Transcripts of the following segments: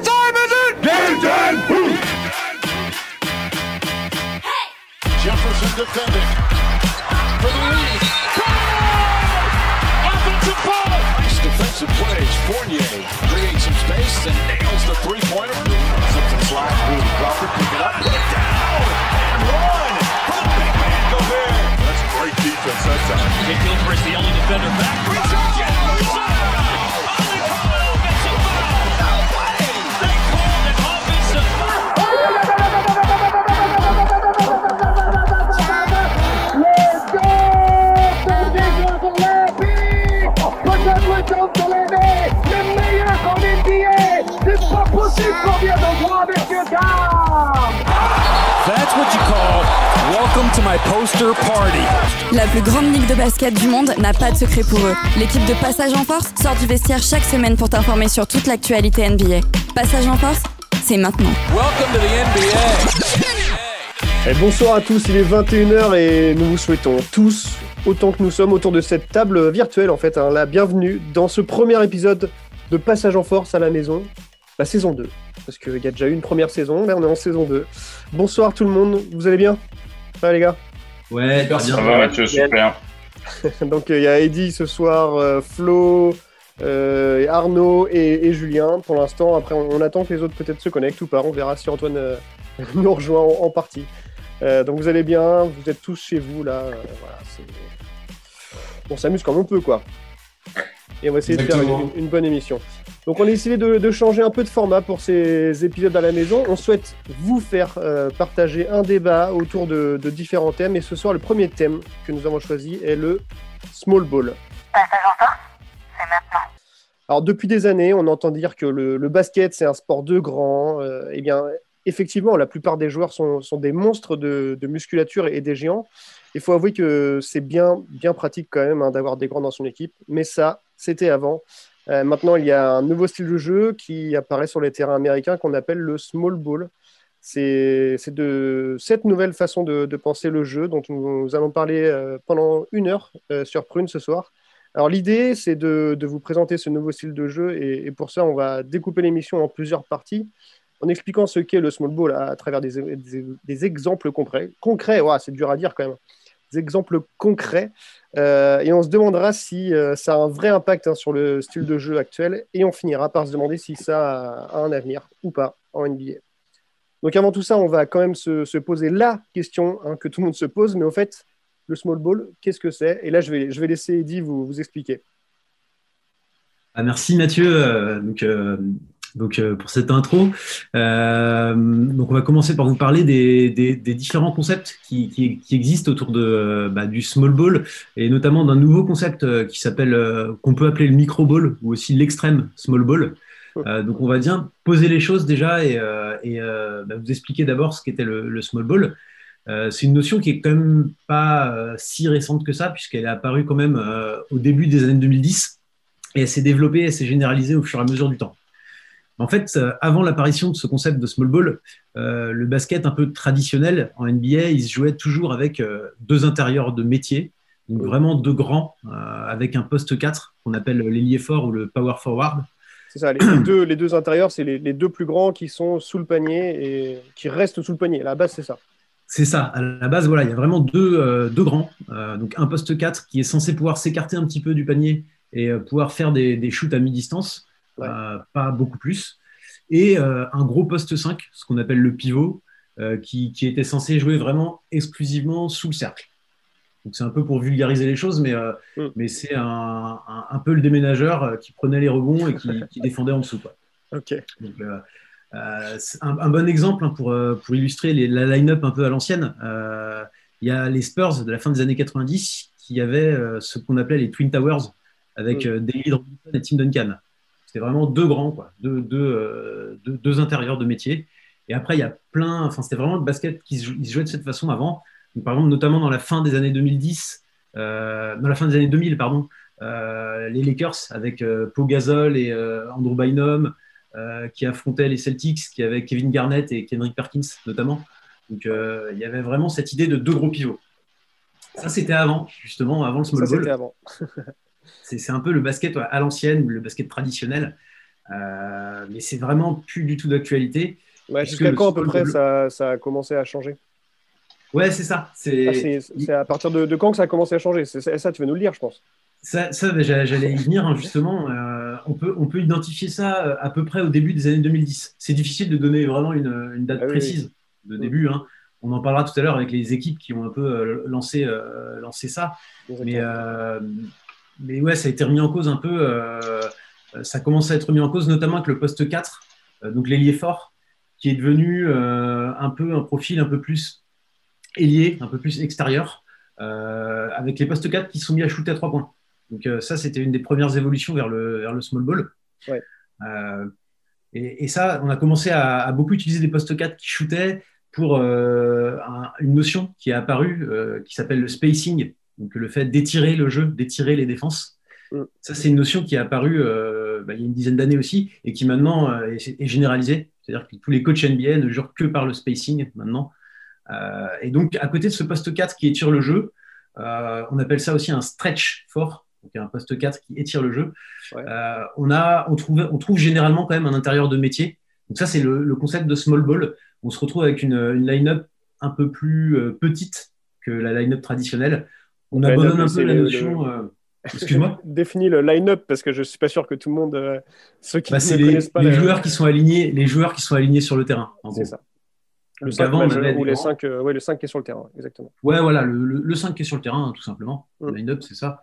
What time is it? Game time! Jefferson defending for the lead. Offensive ball. Nice defensive plays. Fournier creates some space and nails the three-pointer. Something slide through. Crawford pick it up, put it down, and run for the big man Gobert. That's great defense that time. Nick Gilchrist, the only defender back. Reach out, That's what you call welcome to my poster party. La plus grande ligue de basket du monde n'a pas de secret pour eux. L'équipe de Passage en Force sort du vestiaire chaque semaine pour t'informer sur toute l'actualité NBA. Passage en Force, c'est maintenant. Welcome to the NBA. Et bonsoir à tous, il est 21h et nous vous souhaitons tous, autant que nous sommes autour de cette table virtuelle en fait, hein, la bienvenue dans ce premier épisode de Passage en Force à la maison, la saison 2. Parce qu'il y a déjà eu une première saison, mais on est en saison 2. Bonsoir tout le monde, vous allez bien? Ça va les gars? Ouais, très Ça bien. va Mathieu, super. Donc euh, il y a Eddy ce soir, euh, Flo, euh, Arnaud et, et Julien pour l'instant. Après on, on attend que les autres peut-être se connectent ou pas. On verra si Antoine euh, nous rejoint en, en partie. Euh, donc vous allez bien, vous êtes tous chez vous là. euh, voilà, c'est- on s'amuse comme on peut quoi. Et on va essayer de faire une, une bonne émission. Donc on a essayé de, de changer un peu de format pour ces épisodes à la maison. On souhaite vous faire euh, partager un débat autour de, de différents thèmes. Et ce soir, le premier thème que nous avons choisi est le small ball. Alors depuis des années, on entend dire que le, le basket c'est un sport de grands. Euh, eh bien, effectivement, la plupart des joueurs sont, sont des monstres de, de musculature et, des géants. Il faut avouer que c'est bien, bien pratique quand même hein, d'avoir des grands dans son équipe. Mais ça, c'était avant. Euh, maintenant, il y a un nouveau style de jeu qui apparaît sur les terrains américains qu'on appelle le small ball. C'est de cette nouvelle façon de, penser le jeu dont nous allons parler euh, pendant une heure euh, sur Prune ce soir. Alors l'idée, c'est de, vous présenter ce nouveau style de jeu et, pour ça, on va découper l'émission en plusieurs parties en expliquant ce qu'est le small ball à, travers des, exemples concrets. Concrets, ouah, c'est dur à dire quand même. Exemples concrets. Euh, et on se demandera si euh, ça a un vrai impact hein, sur le style de jeu actuel et on finira par se demander si ça a un avenir ou pas en NBA. Donc avant tout ça, on va quand même se, se poser la question hein, que tout le monde se pose, mais au fait, le small ball, qu'est-ce que c'est? Et là, je vais, je laisser Eddy vous, vous expliquer. Ah, merci Mathieu euh, donc, euh, pour cette intro. Euh, donc on va commencer par vous parler des, des- des différents concepts qui, qui- qui existent autour de, euh, bah, du small ball et notamment d'un nouveau concept qui s'appelle qu'on peut appeler le micro ball ou aussi l'extrême small ball. Euh, donc on va bien poser les choses déjà et, euh, et, euh, bah, vous expliquer d'abord ce qu'était le, le small ball. C'est une notion qui est quand même pas si récente que ça puisqu'elle est apparue quand même au début des années 2010 et elle s'est développée, elle s'est généralisée au fur et à mesure du temps. En fait, euh, avant l'apparition de ce concept de small ball, euh, le basket un peu traditionnel en NBA, il se jouait toujours avec euh, deux intérieurs de métier, donc vraiment deux grands, euh, avec un poste 4 qu'on appelle l'ailier fort ou le power forward. C'est ça, les, deux, les deux intérieurs, c'est les, les deux plus grands qui sont sous le panier et qui restent sous le panier. À la base, c'est ça. C'est ça. À la base, voilà, il y a vraiment deux, deux grands. Donc un poste 4 qui est censé pouvoir s'écarter un petit peu du panier et pouvoir faire des, des shoots à mi-distance, Ouais. euh, pas beaucoup plus. Et euh, un gros poste 5, ce qu'on appelle le pivot, euh, qui, qui était censé jouer vraiment exclusivement sous le cercle. Donc c'est un peu pour vulgariser les choses, mais, Mm. mais c'est un, un, un peu le déménageur qui prenait les rebonds et qui, qui défendait en dessous. Quoi. Ok. Donc, euh, un, un bon exemple hein, pour, euh, pour illustrer les- la line-up un peu à l'ancienne. Euh, Il y a les Spurs de la fin des années 90 qui avaient ce qu'on appelait les Twin Towers avec Mm. David Robinson et Tim Duncan. C'était vraiment deux grands, quoi, deux, deux, euh, deux, deux intérieurs de métier. Et après, il y a plein. Enfin, c'était vraiment le basket qui se, jouait de cette façon avant. Donc, par exemple, notamment dans la fin des années 2010, euh, dans la fin des années 2000, pardon, euh, les Lakers avec euh, Pau Gasol et Andrew Bynum qui affrontaient les Celtics, qui avaient Kevin Garnett et Kendrick Perkins notamment. Donc, il y avait vraiment cette idée de deux gros pivots. Ça, c'était avant, justement, avant le small Ça, ball. c'était avant. C'est un peu le basket à l'ancienne, le basket traditionnel. Euh, mais c'est vraiment plus du tout d'actualité. Ouais, Puisque Jusqu'à quand à peu près ça, ça a commencé à changer? Ouais, c'est ça. C'est Ah, à partir de, de quand que ça a commencé à changer? C'est ça, tu vas nous le dire, je pense. ça, ça, ben, j'allais y venir hein, justement. Euh, on peut on peut identifier ça euh, à peu près au début des années 2010. C'est difficile de donner vraiment une, une date Ah oui, précise de Mm. début. hein. On en parlera tout à l'heure avec les équipes qui ont un peu lancé lancé, lancé ça. Mais, euh, mais ouais, ça a été remis en cause un peu. euh, ça a commencé à être remis en cause, notamment avec le poste 4, euh, donc l'ailier fort, qui est devenu euh, un peu un profil un peu plus ailier, un peu plus extérieur, euh, avec les postes 4 qui sont mis à shooter à 3 points. Donc euh, ça, c'était une des premières évolutions vers le, vers le small ball. Ouais. Euh, et, et ça, on a commencé à, à beaucoup utiliser des postes 4 qui shootaient pour euh, un- une notion qui est apparue, euh, qui s'appelle le spacing, donc le fait d'étirer le jeu, d'étirer les défenses. Mm. Ça, c'est une notion qui est apparue euh, bah, il y a une dizaine d'années aussi et qui maintenant euh, est, est généralisée. C'est-à-dire que tous les coachs NBA ne jouent que par le spacing maintenant. Euh, et donc, à côté de ce poste 4 qui étire le jeu, on appelle ça aussi un stretch fort, donc un poste 4 qui étire le jeu. Ouais. On, a, on, trouve, on trouve généralement quand même un intérieur de métier. Donc ça, c'est le, le concept de small ball. On se retrouve avec une, une line-up un peu plus petite que la line-up traditionnelle. On abandonne un peu la notion... euh, Excuse-moi Définis le line-up parce que je suis pas sûr que tout le monde, euh, ceux qui Bah, ne les, connaissent pas les la- joueurs qui sont alignés, les joueurs qui sont alignés sur le terrain. C'est ça. Le Donc 5 avant, on majeur avait ou les grands. 5, ouais, le 5 qui est sur le terrain, exactement. Ouais, voilà, le, le, le 5 qui est sur le terrain, hein, tout simplement. Mm. Le line-up, c'est ça.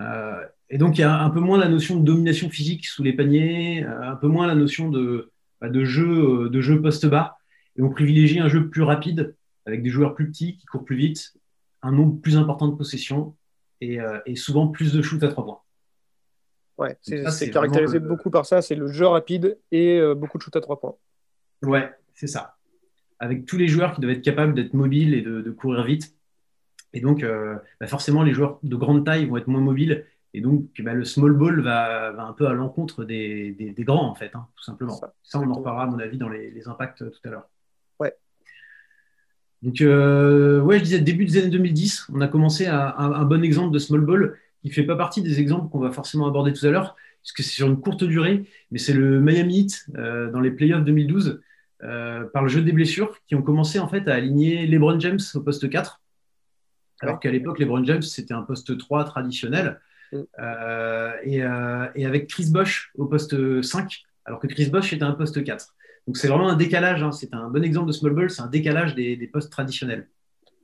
Euh, et donc, il y a un peu moins la notion de domination physique sous les paniers, euh, un peu moins la notion de, bah, de jeu, euh, de jeu poste bas. Et on privilégie un jeu plus rapide, avec des joueurs plus petits qui courent plus vite, un nombre plus important de possessions et, euh, et souvent plus de shoot à trois points. Ouais, c'est caractérisé le- beaucoup par ça, c'est le jeu rapide et euh, beaucoup de shoot à 3 points. Ouais, c'est ça. Avec tous les joueurs qui doivent être capables d'être mobiles et de, de courir vite. Et donc, euh, bah forcément, les joueurs de grande taille vont être moins mobiles. Et donc, bah, le small ball va, va un peu à l'encontre des, des- des grands, en fait, hein, tout simplement. Ça, Ça, on en reparlera, à mon avis, dans les, les impacts tout à l'heure. Donc, euh, ouais, je disais, début des années 2010, on a commencé à, un, un bon exemple de small ball qui ne fait pas partie des exemples qu'on va forcément aborder tout à l'heure, puisque c'est sur une courte durée, mais c'est le Miami Heat euh, dans les playoffs 2012, euh, par le jeu des blessures, qui ont commencé en fait à aligner LeBron James au poste 4, alors qu'à l'époque, LeBron James, c'était un poste 3 traditionnel, Mm. Et, et avec Chris Bosh au poste 5, alors que Chris Bosh était un poste 4. Donc c'est vraiment un décalage, hein. c'est un bon exemple de small ball, c'est un décalage des, des postes traditionnels.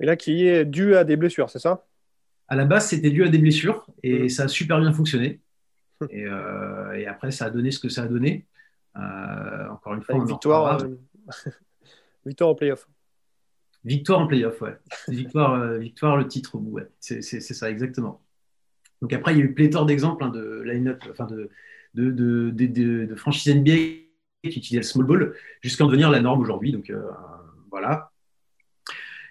Et là, qui est dû à des blessures, c'est ça? À la base, c'était dû à des blessures et Mm. ça a super bien fonctionné. Et, euh, et après, ça a donné ce que ça a donné. Euh, encore une fois, on en victoire, reparlera. euh, victoire en playoff. Victoire en playoff, ouais. Victoire, victoire le titre au bout, ouais. C'est ça, exactement. Donc après, il y a eu pléthore d'exemples hein, de line-up, enfin de, de, de, de, de- de franchises NBA qui utilisaient le small ball jusqu'à en devenir la norme aujourd'hui. Donc euh, voilà.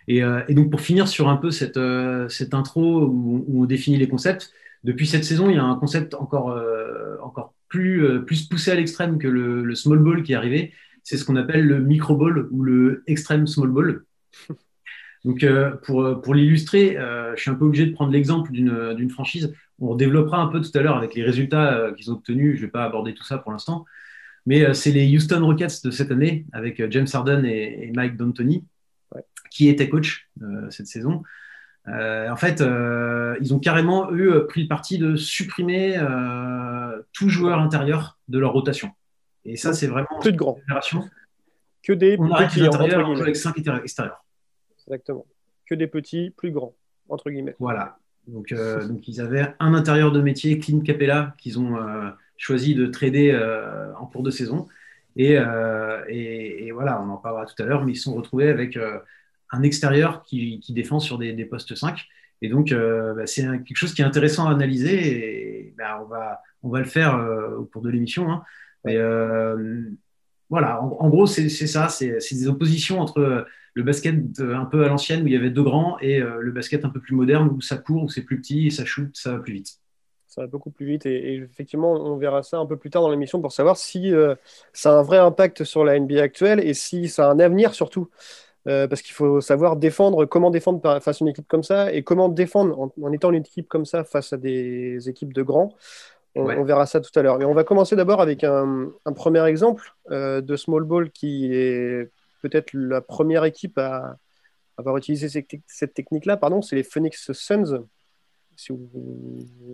Et, euh, et donc pour finir sur un peu cette, euh, cette intro où, on définit les concepts, depuis cette saison, il y a un concept encore, encore plus, plus poussé à l'extrême que le, small ball qui est arrivé. C'est ce qu'on appelle le micro ball ou le extreme small ball. Donc, pour, pour l'illustrer, je suis un peu obligé de prendre l'exemple d'une franchise. On développera un peu tout à l'heure avec les résultats qu'ils ont obtenus. Je ne vais pas aborder tout ça pour l'instant. Mais euh, c'est les Houston Rockets de cette année avec euh, James Harden et, et Mike D'Antoni Ouais. qui étaient coach euh, cette saison. En fait, ils ont carrément, eux, pris le parti de supprimer tout joueur intérieur de leur rotation. Et ça, c'est vraiment Plus de génération. que des On arrête petits, intérieurs, on joue avec 5 extérieurs. Exactement. Que des petits, plus grands, entre guillemets. Voilà. Donc, euh, donc ils avaient un intérieur de métier, Clint Capella, qu'ils ont euh, choisi de trader euh, en cours de saison. Et, euh, et, et voilà, on en parlera tout à l'heure, mais ils se sont retrouvés avec euh, un extérieur qui, qui défend sur des, des postes 5. Et donc, bah, c'est quelque chose qui est intéressant à analyser et bah, on, va, on va le faire au cours de l'émission. hein. Voilà, en, gros, c'est ça, c'est des oppositions entre le basket un peu à l'ancienne où il y avait deux grands et le basket un peu plus moderne où ça court, où c'est plus petit et ça shoot, ça va plus vite. Ça va beaucoup plus vite. Et, et effectivement, on verra ça un peu plus tard dans l'émission pour savoir si euh, ça a un vrai impact sur la NBA actuelle et si ça a un avenir surtout. Euh, parce qu'il faut savoir défendre, comment défendre face à une équipe comme ça et comment défendre en, en étant une équipe comme ça face à des équipes de grands. On, Ouais. on verra ça tout à l'heure. Mais on va commencer d'abord avec un, un premier exemple euh, de small ball qui est peut-être la première équipe à avoir utilisé cette technique-là. Pardon, c'est les Phoenix Suns. Si vous,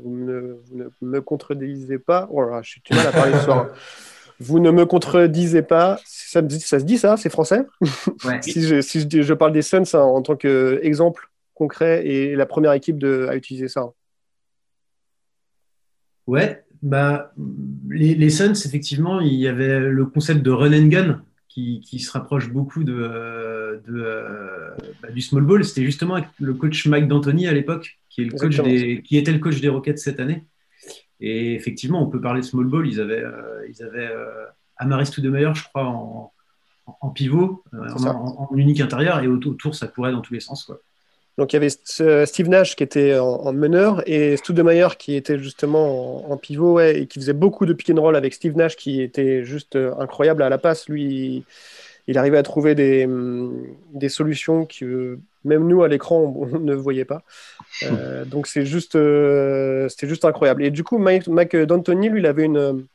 ne, vous ne me contredisez pas, oh là je suis du mal à parler ce soir. Vous ne me contredisez pas. Ça, me ça se dit ça C'est français? Ouais. si je, si je dis- je parle des Suns hein, en tant qu'exemple concret et la première équipe de, à utiliser ça. Ouais, bah, les, les Suns, effectivement, il y avait le concept de run and gun qui, qui se rapproche beaucoup de, euh, de, bah, du small ball. C'était justement avec le coach Mike D'Antoni à l'époque, qui, est le coach Exactement. des, qui était le coach des Rockets cette année. Et effectivement, on peut parler de small ball. Ils avaient, euh, ils avaient euh, Amaris Stoudemire, je crois, en, pivot, en, en unique intérieur, et autour, autour, ça courait dans tous les sens. Quoi. Donc il y avait ce- Steve Nash qui était en, en meneur et Stoudemire qui était justement en, en pivot ouais, et qui faisait beaucoup de pick and roll avec Steve Nash qui était juste euh, incroyable à la passe. Lui, il, arrivait à trouver des, hum, des solutions que même nous à l'écran on, on ne voyait pas. Euh, donc c'est juste, euh, c'était juste incroyable. Et du coup, Mike, Mike D'Antoni, lui, il avait une,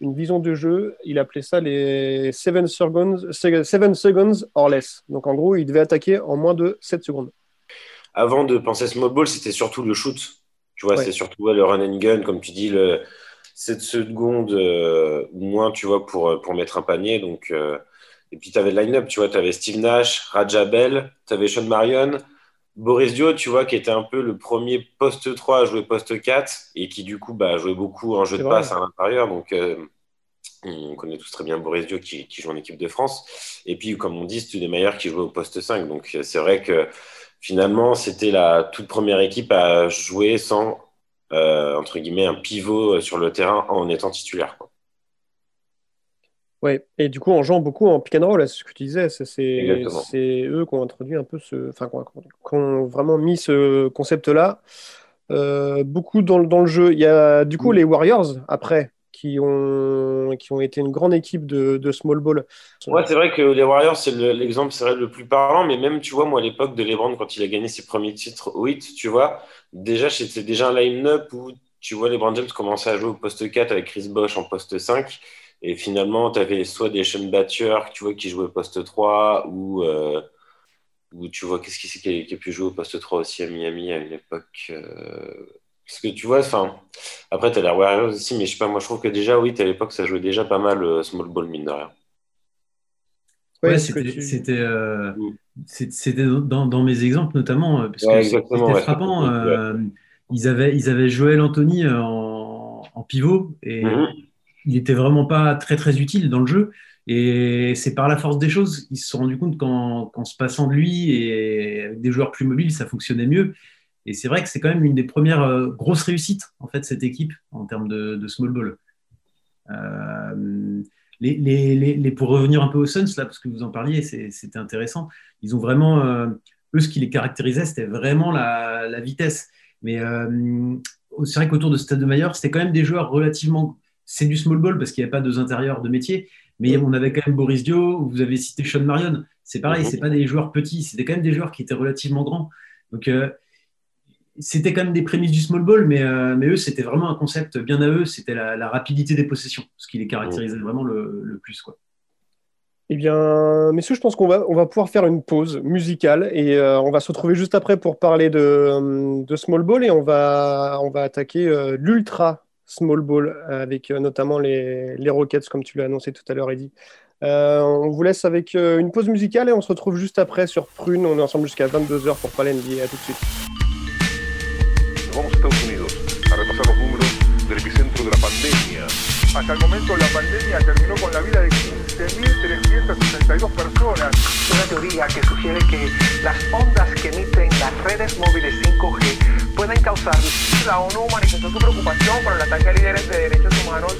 une vision de jeu. Il appelait ça les 7 seconds, seven seconds or less. Donc en gros, il devait attaquer en moins de 7 secondes. Avant de penser small ball, c'était surtout le shoot. Tu vois, Ouais. c'était surtout ouais, le run and gun, comme tu dis, le 7 secondes euh, ou moins, tu vois, pour, pour mettre un panier. Donc, euh, Et puis, tu avais le line-up, tu vois, tu avais Steve Nash, Raja Bell, tu avais Sean Marion, Boris Dio, tu vois, qui était un peu le premier poste 3 à jouer poste 4 et qui, du coup, bah, jouait beaucoup en jeu C'est de vrai. passe à l'intérieur. Donc, euh, on connaît tous très bien Boris Dio qui, qui joue en équipe de France. Et puis, comme on dit, Studemeyer qui jouait au poste 5. Donc, c'est vrai que finalement, c'était la toute première équipe à jouer sans, euh, entre guillemets, un pivot sur le terrain en étant titulaire. quoi. Ouais, et du coup, en jouant beaucoup en pick and roll, c'est ce que tu disais, c'est eux qui ont introduit un peu ce. Enfin, qui ont, qui ont vraiment mis ce concept-là euh, beaucoup dans, le- dans le jeu. Il y a du coup Mm. les Warriors, après, qui ont, qui ont été une grande équipe de, de small ball. Ouais, c'est vrai que les Warriors, c'est le- l'exemple vrai, le plus parlant, mais même, tu vois, moi, à l'époque de LeBron, quand il a gagné ses premiers titres au 8, tu vois, déjà, c'était déjà un line-up où, tu vois, LeBron James commençait à jouer au poste 4 avec Chris Bosh en poste 5, et finalement, tu avais soit des Sean Battier, tu vois, qui jouaient au poste 3, ou, euh, ou tu vois, qu'est-ce qui c'est qui, a- qui a pu jouer au poste 3 aussi à Miami à une époque euh, Parce que tu vois, enfin, après, tu as les Warriors aussi, mais je sais pas, moi, je trouve que déjà, oui, à l'époque, ça jouait déjà pas mal euh, small ball, mine de rien. Ouais, c'était tu- euh, Mm. dans, dans mes exemples notamment, parce Ouais, que exactement, c'était ouais, frappant. euh, ils, avaient, ils avaient Joël Anthony en, en pivot et Mhm. Il était vraiment pas très très utile dans le jeu. Et c'est par la force des choses, ils se sont rendus compte qu'en qu'en se passant de lui et avec des joueurs plus mobiles, ça fonctionnait mieux. Et c'est vrai que c'est quand même une des premières euh, grosses réussites en fait cette équipe en termes de, small ball. Euh, les, les, les, pour revenir un peu aux Suns là, parce que vous en parliez, c'était intéressant. Ils ont vraiment euh, eux ce qui les caractérisait, c'était vraiment la, la vitesse. Mais c'est vrai qu'autour de Stade de Mayer, c'était quand même des joueurs relativement. C'est du small ball parce qu'il n'y avait pas deux intérieurs de métier, mais on avait quand même Boris Dio, vous avez cité Sean Marion. C'est pareil, Mhm. c'est pas des joueurs petits, c'était quand même des joueurs qui étaient relativement grands. Donc euh, c'était quand même des prémices du small ball, mais, euh, mais eux, c'était vraiment un concept bien à eux, c'était la, la rapidité des possessions, ce qui les caractérisait vraiment le, le plus. Quoi. Eh bien, messieurs, je pense qu'on va, on va pouvoir faire une pause musicale et euh, on va se retrouver juste après pour parler de, de Small Ball et on va, on va attaquer l'Ultra Small Ball avec euh, notamment les, les Rockets, comme tu l'as annoncé tout à l'heure, Eddie. Euh, on vous laisse avec euh, une pause musicale et on se retrouve juste après sur Prune. On est ensemble jusqu'à 22h pour parler NBA. À tout de suite. Vamos a Estados Unidos a repasar los números del epicentro de la pandemia. Hasta el momento la pandemia terminó con la vida de 15.362 personas. una teoría que sugiere que las ondas que emiten las redes móviles 5G pueden causar... La ONU manifestó su preocupación por el ataque a líderes de derechos humanos.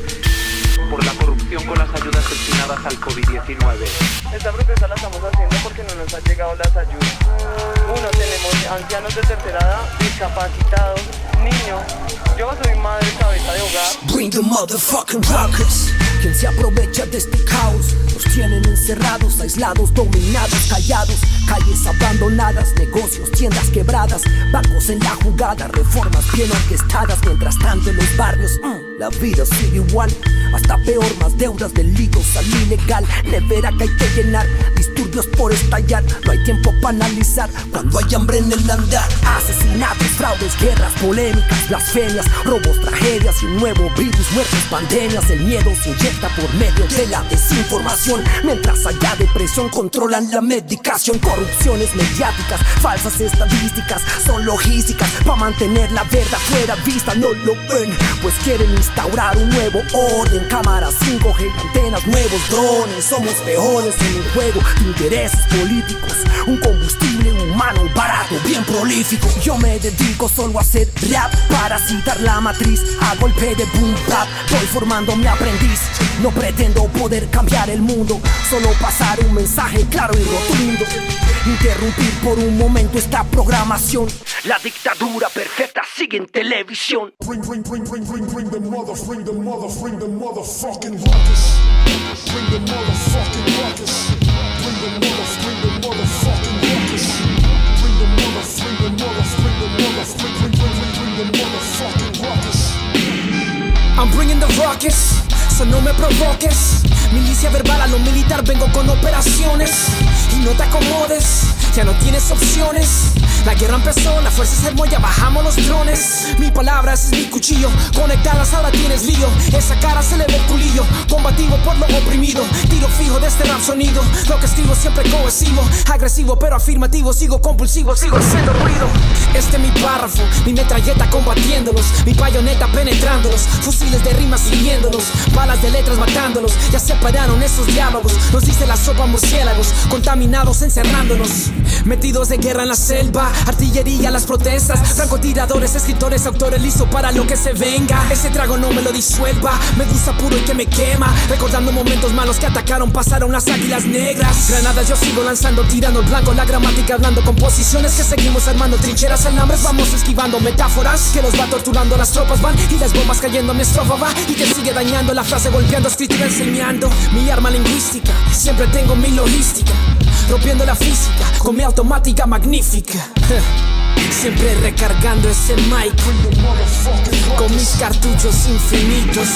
por la corrupción con las ayudas destinadas al COVID-19. Esta protesta la estamos haciendo porque no nos han llegado las ayudas. Uno, tenemos ancianos de tercera edad, discapacitados, niños. Yo soy madre cabeza de hogar. Bring the motherfucking rockets. Quien se aprovecha de este caos tienen encerrados, aislados, dominados, callados. Calles abandonadas, negocios, tiendas quebradas, bancos en la jugada, reformas bien orquestadas. Mientras tanto en los barrios, mm, la vida sigue igual. Hasta peor, más deudas, delitos, salud ilegal. Nevera que hay que llenar, disturbios por estallar. No hay tiempo para analizar cuando hay hambre en el andar. Asesinatos, fraudes, guerras, polémicas, blasfemias, robos, tragedias y un nuevo virus, muertes, pandemias. El miedo se inyecta por medio de la desinformación. Mientras haya depresión, controlan la medicación. Corrupciones mediáticas, falsas estadísticas, son logísticas para mantener la verdad fuera vista. No lo ven, pues quieren instaurar un nuevo orden. Cámaras 5G, antenas, nuevos drones. Somos peones en un juego intereses políticos. Un combustible humano barato, bien prolífico. Yo me dedico solo a hacer rap para citar la matriz. A golpe de boom bap, voy formando mi aprendiz. No pretendo poder cambiar el mundo, solo pasar un mensaje claro y rotundo. Interrumpir por un momento esta programación. La dictadura perfecta sigue en televisión. I'm bringing the ruckus, so no me provoques. Milicia verbal a lo militar, vengo con operaciones. Y no te acomodes, ya no tienes opciones. La guerra empezó, la fuerza se armó, bajamos los drones. Mi palabra es mi cuchillo, conectadas ahora tienes lío. Esa cara se le ve el culillo, combativo por lo oprimido. Tiro fijo de este rap sonido, lo que escribo siempre cohesivo. Agresivo pero afirmativo, sigo compulsivo, sigo haciendo ruido. Este es mi párrafo, mi metralleta combatiéndolos, mi bayoneta penetrándolos, fusiles de rimas siguiéndolos, balas de letras matándolos. Ya separaron esos diálogos, nos dice la sopa murciélagos, contaminados encerrándonos, metidos de guerra en la selva, artillería las protestas, francotiradores, escritores, autores listos para lo que se venga. Ese trago no me lo disuelva, me gusta puro y que me quema, recordando momentos malos que atacaron, pasaron las águilas negras. Granadas yo sigo lanzando, tirando blanco, la gramática hablando, composiciones que seguimos armando, trincheras alambres, vamos esquivando metáforas que los va torturando, las tropas van y las bombas cayendo, mi estrofa va y que sigue dañando, la frase golpeando, escritura enseñando, mi arma lingüística, siempre tengo mi logística, rompiendo la física con mi automática magnífica. Siempre recargando ese mic con mis cartuchos infinitos.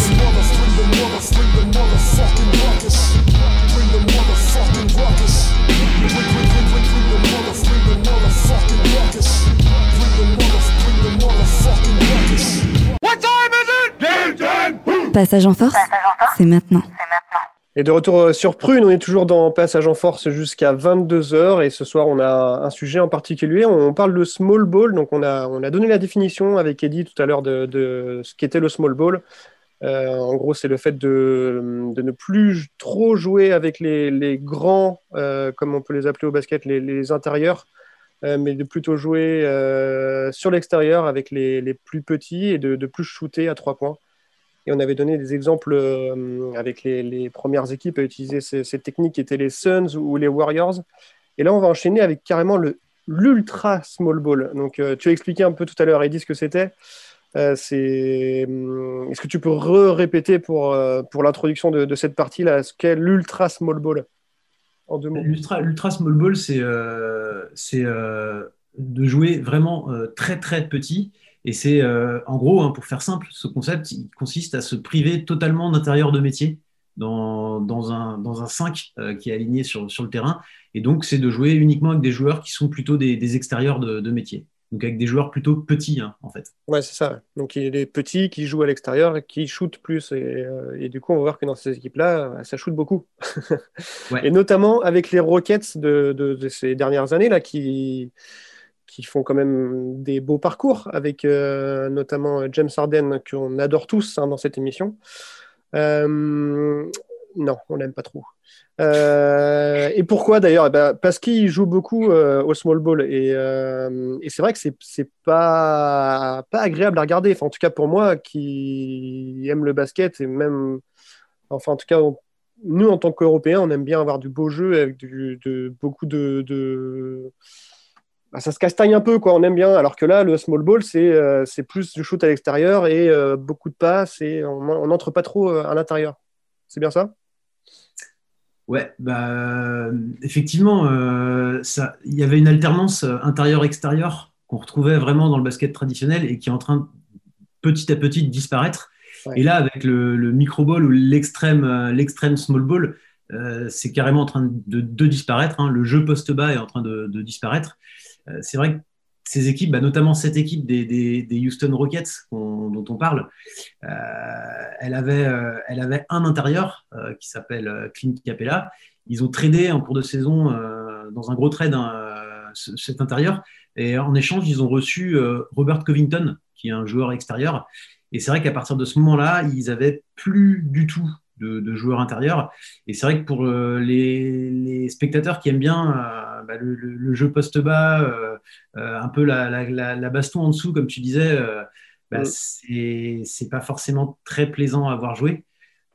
What time is it? Game time! Passage en force, c'est maintenant. Et de retour euh, sur Prune, on est toujours dans Passage en Force jusqu'à 22h. Et ce soir, on a un sujet en particulier. On parle de small ball. Donc, on a, on a donné la définition avec Eddie tout à l'heure de, de ce qu'était le small ball. Euh, en gros, c'est le fait de, de, ne plus trop jouer avec les, les grands, euh, comme on peut les appeler au basket, les, intérieurs, mais de plutôt jouer sur l'extérieur avec les, les, plus petits et de, de plus shooter à trois points. Et on avait donné des exemples euh, avec les, premières équipes à utiliser ces, ces, techniques qui étaient les Suns ou les Warriors. Et là, on va enchaîner avec carrément l'ultra small ball. Donc, euh, tu as expliqué un peu tout à l'heure, Eddie, ce que c'était. Euh, c'est... Est-ce que tu peux répéter pour, pour l'introduction de, cette partie-là ce qu'est l'ultra small ball L'ultra, small ball, c'est, c'est de jouer vraiment très très petit et c'est, euh, en gros, hein, pour faire simple, ce concept, il consiste à se priver totalement d'intérieur de métier dans, dans, un, dans un 5 euh, qui est aligné sur, sur le terrain. Et donc, c'est de jouer uniquement avec des joueurs qui sont plutôt des, des extérieurs de, de métier. Donc, avec des joueurs plutôt petits, hein, en fait. Ouais, c'est ça. Donc, il y a des petits qui jouent à l'extérieur qui shootent plus. Et, euh, et, du coup, on va voir que dans ces équipes-là, ça shoot beaucoup. ouais. Et notamment avec les Rockets de, de, de ces dernières années, là, qui qui font quand même des beaux parcours, avec euh, notamment James Harden, qu'on adore tous hein, dans cette émission. Euh, non, on l'aime pas trop. Euh, et pourquoi d'ailleurs? Eh ben, Parce qu'il joue beaucoup euh, au small ball. Et, c'est vrai que c'est pas, pas agréable à regarder. Enfin, en tout cas, pour moi qui aime le basket, et même. Enfin, en tout cas, nous, en tant qu'Européens, on aime bien avoir du beau jeu avec beaucoup de bah, ça se castagne un peu, quoi. On aime bien. Alors que là, le small ball, c'est euh, plus du shoot à l'extérieur et euh, beaucoup de passes et on n'entre pas trop euh, à l'intérieur. C'est bien ça? Ouais, bah, effectivement, ça, il y avait une alternance intérieur-extérieur qu'on retrouvait vraiment dans le basket traditionnel et qui est en train petit à petit de disparaître. Ouais. Et là, avec le, le micro-ball ou l'extrême l'extrême small ball, euh, c'est carrément en train de, de disparaître. hein. Le jeu post-bas est en train de, de disparaître. Euh, c'est vrai que ces équipes, bah, notamment cette équipe des, Houston Rockets dont on parle, euh, elle, avait, euh, elle avait un intérieur qui s'appelle Clint Capella. Ils ont tradé en cours de saison dans un gros trade hein, ce- cet intérieur. Et en échange, ils ont reçu Robert Covington, qui est un joueur extérieur. Et c'est vrai qu'à partir de ce moment-là, ils avaient plus du tout de, de joueurs intérieurs. Et c'est vrai que pour euh, les, les spectateurs qui aiment bien euh, bah, le, le- le jeu poste-bas, euh, euh, un peu la, la- la- la baston en dessous, comme tu disais, bah, Mm. c'est pas forcément très plaisant à avoir joué.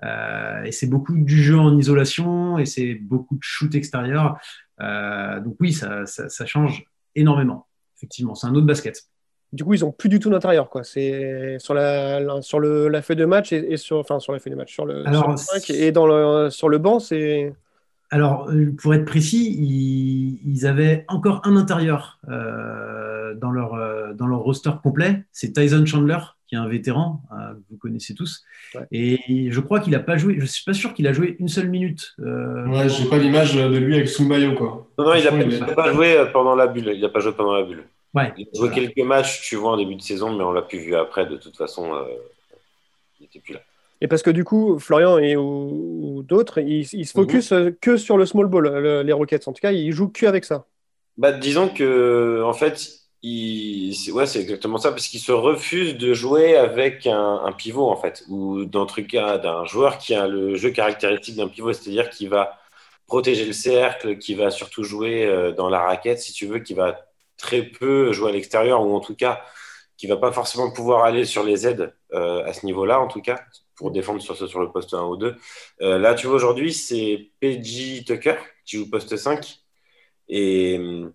Euh, et c'est beaucoup du jeu en isolation et c'est beaucoup de shoot extérieur. Euh, donc oui, ça, ça- ça change énormément. Effectivement, c'est un autre basket. Du coup, ils ont plus du tout d'intérieur, quoi. C'est sur la, la- sur le, la feuille de match et, et sur, enfin, sur la feuille de match, sur le, Alors, sur le cinq et dans le, sur le banc, c'est. Alors, euh, pour être précis, ils, ils avaient encore un intérieur euh, dans, leur, euh, dans leur roster complet. C'est Tyson Chandler, qui est un vétéran, euh, que vous connaissez tous. Ouais. Et je crois qu'il n'a pas joué, je ne suis pas sûr qu'il a joué une seule minute. euh, Ouais, j'ai pas l'image de lui avec sous le maillot, quoi. Non, non, il n'a pas, pas joué pendant la bulle. Il n'a pas joué pendant la bulle. Ouais. Il a joué quelques matchs, tu vois, en début de saison, mais on l'a plus vu après. De toute façon, euh, il n'était plus là. Et parce que du coup, Florian et ou, ou d'autres, ils, ils se focus euh, que sur le small ball, le- les Rockets. En tout cas, ils jouent que avec ça. Bah, disons que, en fait, il... c'est- ouais, c'est exactement ça, parce qu'il se refuse de jouer avec un, un pivot, en fait, ou dans le cas d'un joueur qui a le jeu caractéristique d'un pivot, c'est-à-dire qui va protéger le cercle, qui va surtout jouer euh, dans la raquette, si tu veux, qui va très peu jouer à l'extérieur, ou en tout cas, qui va pas forcément pouvoir aller sur les aides euh, à ce niveau-là, en tout cas, pour défendre sur, sur le poste 1 ou 2. Euh, là, tu vois, aujourd'hui, c'est PJ Tucker qui joue poste 5. Et hum,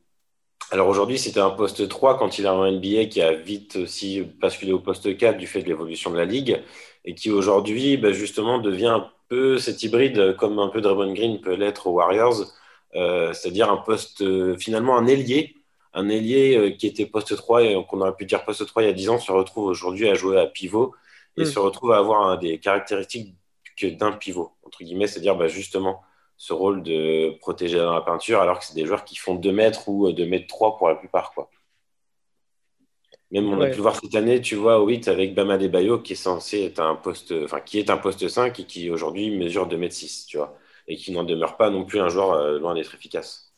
alors aujourd'hui, c'était un poste 3 quand il a un NBA qui a vite aussi basculé au poste 4 du fait de l'évolution de la ligue et qui aujourd'hui, bah, justement, devient un peu cet hybride comme un peu Draymond Green peut l'être aux Warriors, euh, c'est-à-dire un poste, euh, finalement, un ailier, un ailier euh, qui était poste 3 et qu'on aurait pu dire poste 3 il y a 10 ans, se retrouve aujourd'hui à jouer à pivot et Mm. se retrouve à avoir des caractéristiques que d'un pivot, entre guillemets, c'est-à-dire bah, justement ce rôle de protéger dans la peinture, alors que c'est des joueurs qui font 2 mètres ou 2 mètres 3 pour la plupart. Quoi. Même on a pu le voir cette année, tu vois, au 8 avec Bama Debayo qui est censé être un poste, enfin qui est un poste 5 et qui aujourd'hui mesure 2 mètres 6, tu vois, et qui n'en demeure pas non plus un joueur euh, loin d'être efficace.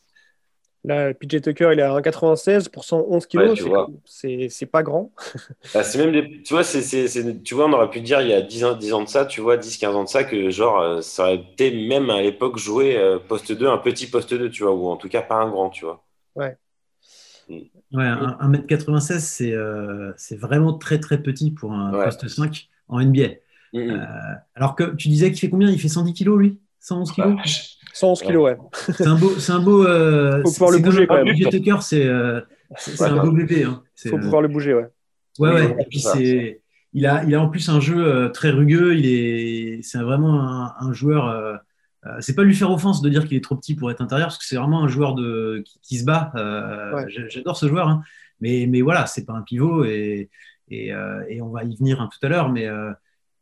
Là, PJ Tucker, il est à 1,96 pour 111 kilos. Ouais, c'est- pas grand. Bah, c'est même des, tu vois, tu vois, on aurait pu dire il y a 10 ans, 10 ans de ça, tu vois, 10, 15 ans de ça, que genre, euh, ça aurait été même à l'époque joué euh, poste 2, un petit poste 2, tu vois, ou en tout cas pas un grand, tu vois. Ouais. Ouais, un- 1m96, c'est euh, c'est vraiment très très petit pour un Ouais. poste 5 en NBA. Mm, mm. Euh, alors que tu disais qu'il fait combien? Il fait 110 kilos lui? 111 kilos? 111 kilos, ouais. C'est un beau. C'est un beau euh, Faut pouvoir le bouger, quand même. budget Tucker, c'est euh, c'est- c'est un beau bébé. Hein. Il C'est, faut euh, pouvoir le bouger, ouais. Ouais, ouais. Et puis c'est il a, il a en plus un jeu euh, très rugueux. Il est, c'est vraiment un, un joueur. c'est pas lui faire offense de dire qu'il est trop petit pour être intérieur, parce que c'est vraiment un joueur de qui, qui se bat. Ouais. j'a- J'adore ce joueur, hein. mais, mais voilà, c'est pas un pivot et, et, et on va y venir un tout à l'heure. Mais,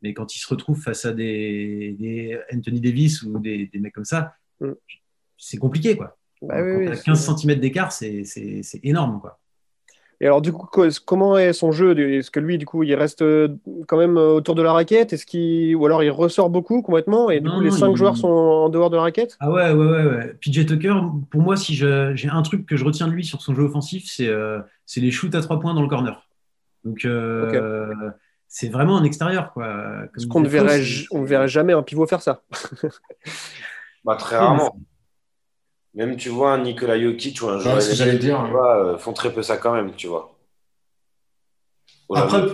mais quand il se retrouve face à des, des Anthony Davis ou des, des mecs comme ça, Mm. c'est compliqué, quoi. Bah Quand oui, oui, t'as c'est- 15 cm d'écart, c'est énorme, quoi. Et alors, du coup, co- comment est son jeu? Est-ce que lui, du coup, il reste euh, quand même euh, autour de la raquette? Est-ce qu'il... Ou alors il ressort beaucoup complètement et du Non, coup, les non, cinq il- joueurs sont en dehors de la raquette? Ah ouais, ouais, ouais, ouais. PJ Tucker, pour moi, si j'ai un truc que je retiens de lui sur son jeu offensif, c'est euh, les shoots à trois points dans le corner. Donc, euh, c'est vraiment un extérieur, quoi. Comme Parce qu'on ne verrait, on ne verrait jamais un pivot faire ça. Bah, très rarement. Même, tu vois, un Nikola Jokic ou un joueur ce que j'allais dire, tu ouais. vois, euh, font très peu ça quand même, tu vois. Après-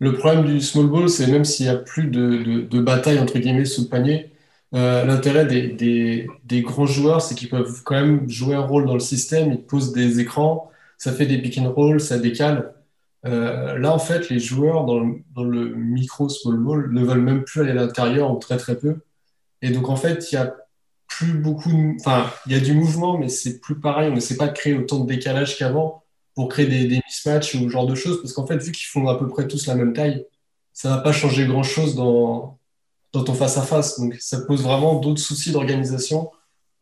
Le problème du small ball, c'est même s'il n'y a plus de, de, de bataille entre guillemets sous le panier, euh, l'intérêt des, des, des grands joueurs, c'est qu'ils peuvent quand même jouer un rôle dans le système. Ils posent des écrans, ça fait des pick and roll, ça décale. Euh, là, en fait, les joueurs dans le, dans le micro small ball ne veulent même plus aller à l'intérieur ou très très peu. Et donc, en fait, il y a plus beaucoup. de- Enfin, il y a du mouvement, mais c'est plus pareil. On n'essaie pas de créer autant de décalage qu'avant pour créer des, des mismatchs ou ce genre de choses. Parce qu'en fait, vu qu'ils font à peu près tous la même taille, ça va pas changer grand-chose dans, dans ton face-à-face. Donc, ça pose vraiment d'autres soucis d'organisation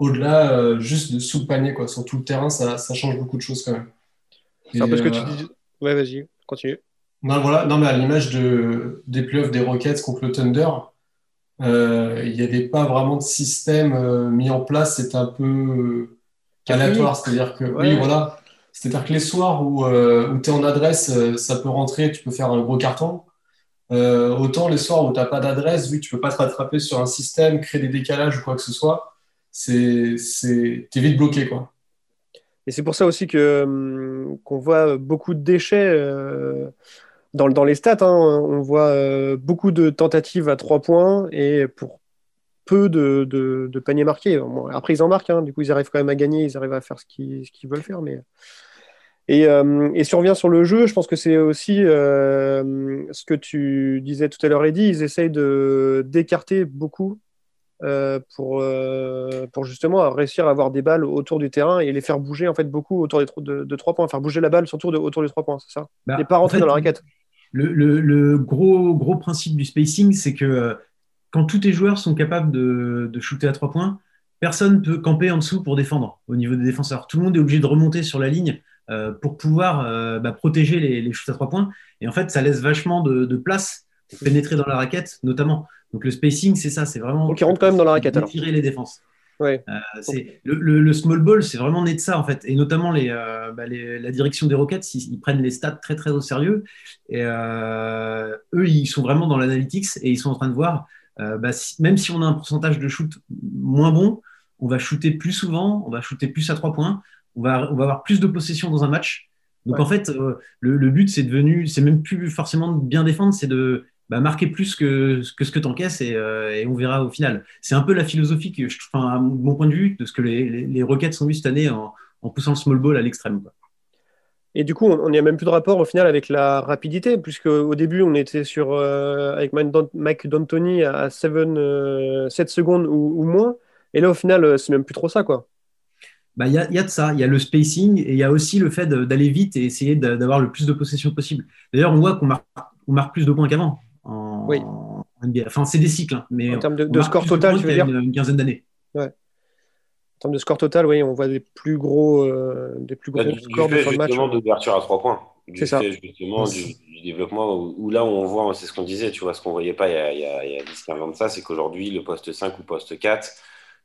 au-delà euh, juste de sous le panier. Quoi. Sur tout le terrain, ça, ça change beaucoup de choses quand même. C'est un peu Et, ce que euh, tu dis. Ouais, vas-y, continue. non, voilà. non, mais à l'image de, des playoffs des Rockets contre le Thunder, euh, il n'y avait pas vraiment de système euh, mis en place. C'était un peu euh, aléatoire. C'est-à-dire que, Ouais. oui, voilà. C'est-à-dire que les soirs où, où tu es en adresse, euh, ça peut rentrer, tu peux faire un gros carton. Euh, autant les soirs où tu n'as pas d'adresse, vu que tu peux pas te rattraper sur un système, créer des décalages ou quoi que ce soit, c'est, c'est, t'es vite bloqué, quoi. Et c'est pour ça aussi que hum, qu'on voit beaucoup de déchets euh, dans, dans les stats. hein. on voit euh, beaucoup de tentatives à trois points et pour peu de, de- de paniers marqués. Bon, après, ils en marquent, hein. du coup, ils arrivent quand même à gagner, ils arrivent à faire ce qu'ils veulent faire. Mais... Et, euh, et si on revient sur le jeu, je pense que c'est aussi euh, ce que tu disais tout à l'heure, Eddy, ils essayent d'écarter beaucoup euh, pour, pour justement réussir à avoir des balles autour du terrain et les faire bouger en fait beaucoup autour des de, de trois points, faire bouger la balle surtout de- autour des trois points, c'est ça? Bah, Et pas rentrer en fait, dans la raquette. Le, le- le gros, gros principe du spacing, c'est que euh, quand tous tes joueurs sont capables de, de shooter à trois points, personne peut camper en dessous pour défendre au niveau des défenseurs. Tout le monde est obligé de remonter sur la ligne euh, pour pouvoir euh, bah, protéger les, les shoots à trois points. Et en fait, ça laisse vachement de, de place pour pénétrer dans la raquette, notamment. Donc le spacing, c'est ça, c'est vraiment. Donc ils rentrent quand même dans la raquette alors. Tirer les défenses. Ouais. Euh, c'est- le, le- le small ball, c'est vraiment né de ça en fait, et notamment les, euh, bah, les- la direction des Rockets, ils, ils prennent les stats très très au sérieux. Et euh, eux, ils sont vraiment dans l'analytics et ils sont en train de voir, bah, si- même si on a un pourcentage de shoot moins bon, on va shooter plus souvent, on va shooter plus à trois points, on va, on va avoir plus de possession dans un match. Donc Ouais. en fait, le, le but, c'est devenu, c'est même plus forcément de bien défendre, c'est de bah, marquer plus que, que ce que tu encaisses et, euh, et on verra au final. C'est un peu la philosophie que, je, enfin, à mon point de vue, de ce que les, les, les Rockets ont eu cette année en, en poussant le small ball à l'extrême. Et du coup, on n'y a même plus de rapport au final avec la rapidité, puisque au début, on était sur euh, avec Mike D'An- Mike D'Antoni à 7, euh, 7 secondes ou, ou moins. Et là, au final, c'est même plus trop ça, quoi. Bah, Il y, a, y a de ça, il y a le spacing et il y a aussi le fait d'aller vite et essayer d'a- d'avoir le plus de possession possible. D'ailleurs, on voit qu'on marque, on marque plus de points qu'avant en, Oui. en NBA. Enfin, c'est des cycles, hein, mais En termes de- score total, tu veux dire une, une quinzaine d'années. Ouais. En termes de score total, oui, on voit des plus gros, euh, des plus Bah, gros du, du scores de fait fin de match. justement d'ouverture à trois points. Du C'est ça. justement du, du développement où, où là où on voit, c'est ce qu'on disait, tu vois, ce qu'on voyait pas il y a, il y a, il y a 10-15 ans de ça, c'est qu'aujourd'hui, le poste 5 ou poste 4,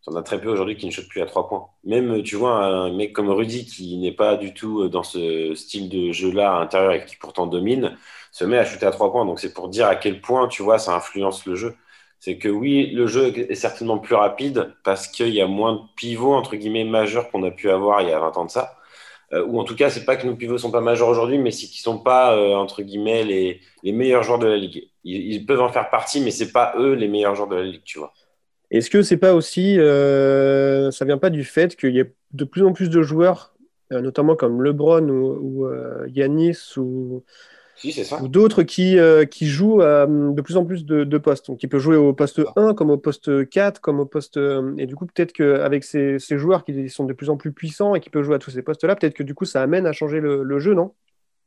on a très peu aujourd'hui qui ne shootent plus à trois points. Même, tu vois, un mec comme Rudy qui n'est pas du tout dans ce style de jeu-là à l'intérieur et qui pourtant domine, se met à shooter à trois points. Donc c'est pour dire à quel point, tu vois, ça influence le jeu. C'est que oui, le jeu est certainement plus rapide parce qu'il y a moins de pivots, entre guillemets, majeurs qu'on a pu avoir il y a 20 ans de ça. Euh, ou en tout cas, c'est pas que nos pivots sont pas majeurs aujourd'hui, mais c'est qu'ils sont pas, euh, entre guillemets, les, les meilleurs joueurs de la ligue. Ils, peuvent en faire partie, mais c'est pas eux les meilleurs joueurs de la ligue, tu vois. Est-ce que c'est pas aussi, euh, ça vient pas du fait qu'il y a de plus en plus de joueurs, euh, notamment comme LeBron ou, ou Yanis ou, Si, c'est ça. ou d'autres qui, euh, qui jouent à hum, de plus en plus de, de postes. Donc, il peut jouer au poste 1 comme au poste 4, comme au poste. euh, Et du coup, peut-être qu'avec ces, ces joueurs qui sont de plus en plus puissants et qui peuvent jouer à tous ces postes-là, peut-être que du coup, ça amène à changer le, le jeu, non?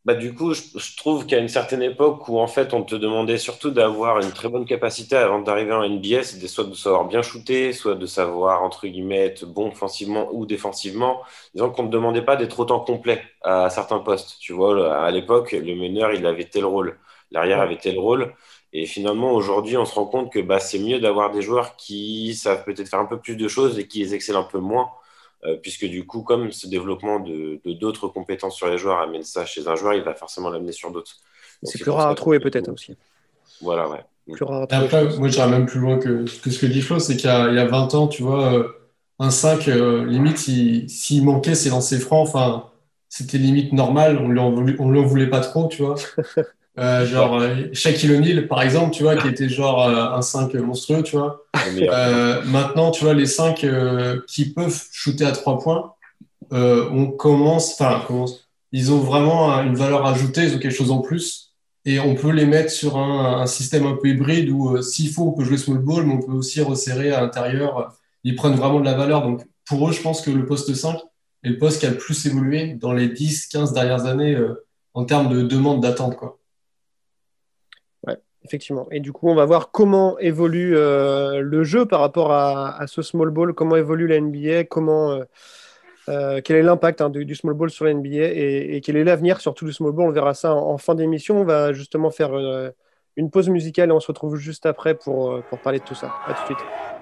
Bah, du coup, je, je trouve qu'à une certaine époque où en fait on te demandait surtout d'avoir une très bonne capacité avant d'arriver en NBA, c'était soit de savoir bien shooter, soit de savoir entre guillemets être bon offensivement ou défensivement. Disons qu'on ne te demandait pas d'être autant complet à certains postes. Tu vois, à l'époque, le meneur il avait tel rôle, l'arrière avait tel rôle. Et finalement, aujourd'hui, on se rend compte que bah, c'est mieux d'avoir des joueurs qui savent peut-être faire un peu plus de choses et qui les excellent un peu moins. Euh, puisque du coup, comme ce développement de d'autres compétences sur les joueurs amène ça chez un joueur, il va forcément l'amener sur d'autres. C'est plus rare à trouver, peut-être aussi. Voilà, ouais. Plus rare à Et trouver. après, moi, j'irais même plus loin que, que ce que dit Flo, c'est qu'il y a, il y a 20 ans, tu vois, euh, un 5, euh, limite, il- s'il manquait ses lancers francs, enfin, c'était limite normal, on lui en voulait, on lui en voulait pas trop, tu vois. Euh, genre, euh, Shaquille O'Neal, par exemple, tu vois, qui était genre euh, un 5 monstrueux, tu vois. Euh, maintenant, tu vois, les 5 qui peuvent shooter à 3 points, on commence, enfin, commence, ils ont vraiment un- une valeur ajoutée, ils ont quelque chose en plus. Et on peut les mettre sur un, un système un peu hybride où, s'il faut, on peut jouer small ball, mais on peut aussi resserrer à l'intérieur. ils prennent vraiment de la valeur. Donc, pour eux, je pense que le poste 5 est le poste qui a le plus évolué dans les 10, 15 dernières années en termes de demande d'attente. Quoi. Effectivement. Et du coup, on va voir comment évolue euh, le jeu par rapport à, ce small ball, comment évolue la NBA, comment, euh, euh, quel est l'impact hein, du, small ball sur la NBA et, quel est l'avenir surtout du small ball. On verra ça en, en fin d'émission. On va justement faire une pause musicale et on se retrouve juste après pour, pour parler de tout ça. À tout de suite.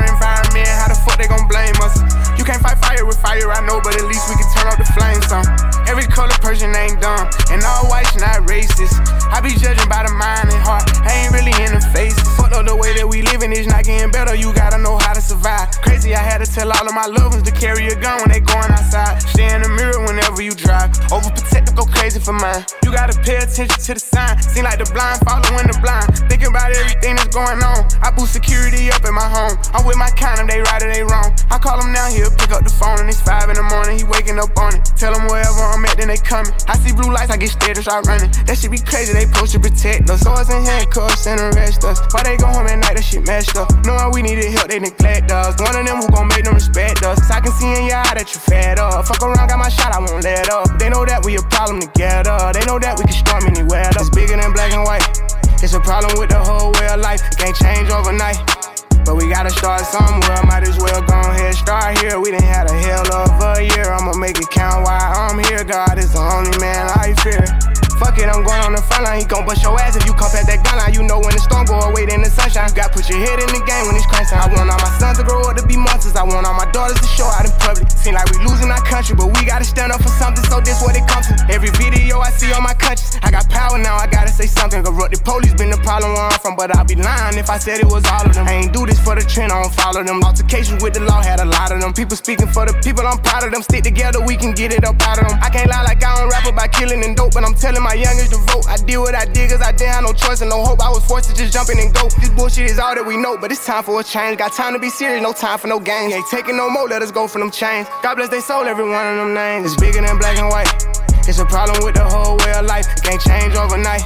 environment. How the fuck they gon' blame us? You can't fight fire with fire, I know, but at least we can turn off the flames some. Every color person ain't dumb, and all whites not racist. I be judging by the mind and heart, I ain't really in the face. Fuck up the way that we living is not getting better, you gotta know how to survive. Crazy, I had to tell all of my loved ones to carry a gun when they going outside. Stay in the mirror whenever you drive. Overprotective, go crazy for mine. You gotta pay attention to the sign. Seem like the blind following the blind. Thinking about everything that's going on. I boost security up in my home. I'm with my kind of they right or they wrong. I call him now, he'll pick up the phone and it's five in the morning. He waking up on it. Tell him wherever I'm at, then they coming. I see blue lights, I get scared and start running. That shit be crazy, they supposed to protect us. Swords and handcuffs and arrest us. Why they go home at night, that shit messed up. Knowing we needed help, they neglect us. One of them who gon' make them respect us. I can see in your eye that you fed up. Fuck around, got my shot, I won't let up. They know that we a problem together. They know that we can storm anywhere. It's bigger than black and white. It's a problem with the whole way of life. It can't change overnight. But we gotta start somewhere, might as well go ahead, start here. We done had a hell of a year, I'ma make it count while I'm here. God is the only man I fear. Fuck it, I'm going on the front line. He gon' bust your ass if you come past that gun line. You know when the storm go away, then the sunshine. You got put your head in the game when it's crunch. I want all my sons to grow up to be monsters. I want all my daughters to show out in public. Seem like we losing our country, but we gotta stand up for something. So this what it comes to. Every video I see on my conscience, I got power now. I gotta say something. Corrupt the police been the problem where I'm from, but I'd be lying if I said it was all of them. I ain't do this for the trend, I don't follow them. Altercations with the law had a lot of them. People speaking for the people, I'm proud of them. Stick together, we can get it up out of them. I can't lie like I don't rap about killing and dope, but I'm telling my youngest to vote. I did what I did cause I didn't have no choice and no hope. I was forced to just jump in and go. This bullshit is all that we know, but it's time for a change. Got time to be serious, no time for no games. Ain't taking no more, let us go for them chains. God bless they soul, every one of them names. It's bigger than black and white. It's a problem with the whole way of life. It can't change overnight.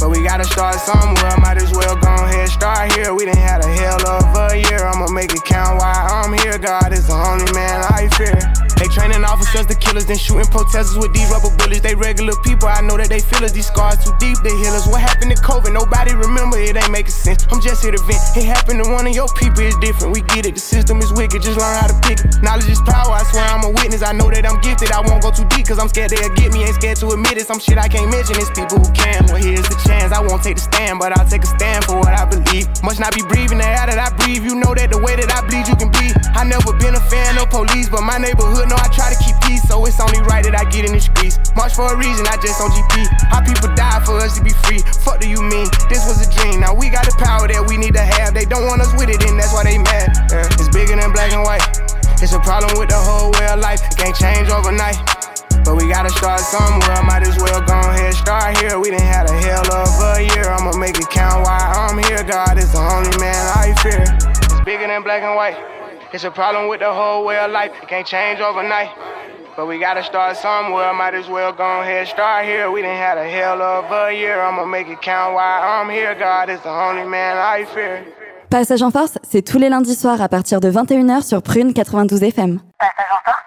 But we gotta start somewhere, might as well go ahead, start here. We done had a hell of a year, I'ma make it count while I'm here. God is the only man I fear. They training officers, the killers, then shooting protesters with these rubber bullets. They regular people, I know that they feel us. These scars too deep, they heal us. What happened to COVID? Nobody remember, it ain't making sense. I'm just here to vent. It happened to one of your people, it's different. We get it, the system is wicked, just learn how to pick it. Knowledge is power, I swear I'm a witness. I know that I'm gifted, I won't go too deep, cause I'm scared they'll get me. Ain't scared to admit it. Some shit I can't mention, it's people who can. Well, here's the chance. I won't take the stand, but I'll take a stand for what I believe. Must not be breathing the air that I breathe. You know that the way that I bleed, you can bleed. I never been a fan of police, but my neighborhood know I try to keep peace, so it's only right that I get in the streets. March for a reason, I just on GP. How people die for us to be free. Fuck do you mean? This was a dream. Now we got the power that we need to have. They don't want us with it, and that's why they mad. Yeah. It's bigger than black and white. It's a problem with the whole way of life. It can't change overnight. But we gotta start somewhere, might as well go ahead, start here. We done had a hell of a year, I'ma make it count while I'm here. God is the only man I fear. It's bigger than black and white. It's a problem with the whole way of life, it can't change overnight. But we gotta start somewhere, might as well go ahead, start here. We done had a hell of a year, I'ma make it count while I'm here. God is the only man I fear. Passage en force, c'est tous les lundis soirs à partir de 21h sur Prune 92 FM. Passage en force,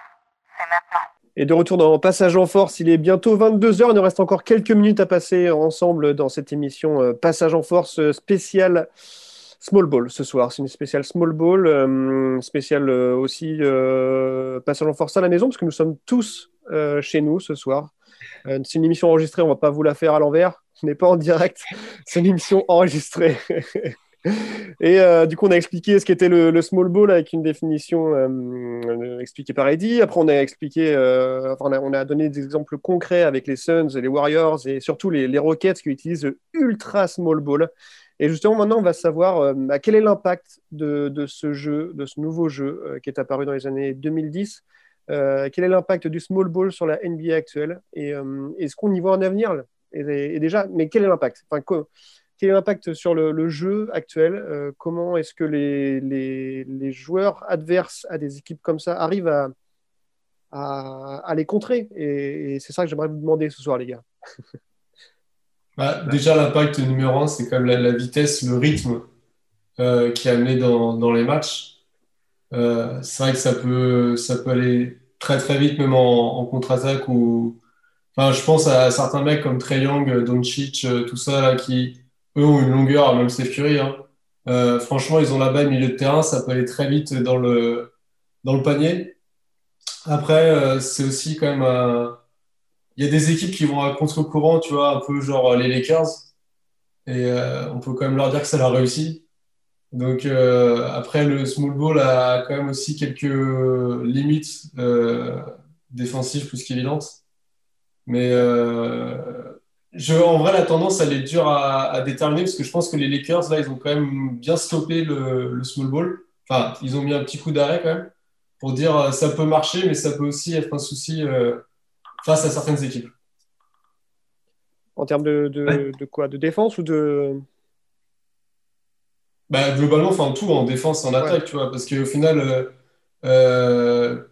c'est maintenant. Et de retour dans Passage en Force, il est bientôt 22h. Il nous reste encore quelques minutes à passer ensemble dans cette émission euh, Passage en Force spéciale Small Ball ce soir. C'est une spéciale Small Ball, euh, spéciale euh, aussi euh, Passage en Force à la maison, parce que nous sommes tous chez nous ce soir. C'est une émission enregistrée, on va pas vous la faire à l'envers. Ce n'est pas en direct, c'est une émission enregistrée. Et euh, du coup, on a expliqué ce qu'était le, small ball avec une définition euh, euh, expliquée par Eddie. Après, on a expliqué, enfin, on, a, on a donné des exemples concrets avec les Suns, et les Warriors et surtout les, Rockets qui utilisent le ultra small ball. Et justement, maintenant, on va savoir bah, quel est l'impact de, ce jeu, de ce nouveau jeu qui est apparu dans les années 2010. Euh, quel est l'impact du small ball sur la NBA actuelle? Et est-ce qu'on y voit un avenir? Et, déjà, mais quel est l'impact? Quel l'impact sur le, jeu actuel Euh, Comment est-ce que les, joueurs adverses à des équipes comme ça arrivent à, les contrer Et, c'est ça que j'aimerais vous demander ce soir, les gars. Bah, déjà, l'impact numéro un, c'est quand même la, vitesse, le rythme euh, qui est amené dans, les matchs. Euh, c'est vrai que ça peut, aller très très vite, même en, contre-attaque. Ou... Enfin, je pense à certains mecs comme Trae Young, Doncic, tout ça, là, qui, eux, ont une longueur, même Steph Curry. Hein. Euh, franchement, ils ont la balle milieu de terrain, ça peut aller très vite dans le, dans le panier. Après, euh, c'est aussi quand même il y a des équipes qui vont à contre-courant, tu vois, un peu genre les Lakers. Et euh, on peut quand même leur dire que ça leur réussit. Donc euh, après, le small ball a quand même aussi quelques limites euh, défensives plus qu'évidentes. Mais euh, je, en vrai, la tendance, elle est dure à, à déterminer parce que je pense que les Lakers, là, ils ont quand même bien stoppé le, le small ball. Enfin, ils ont mis un petit coup d'arrêt quand même pour dire euh, ça peut marcher, mais ça peut aussi être un souci euh, face à certaines équipes. En termes de, de, de quoi? De défense ou de. Bah, globalement, enfin tout en défense et en attaque, tu vois, parce qu'au final, euh, euh,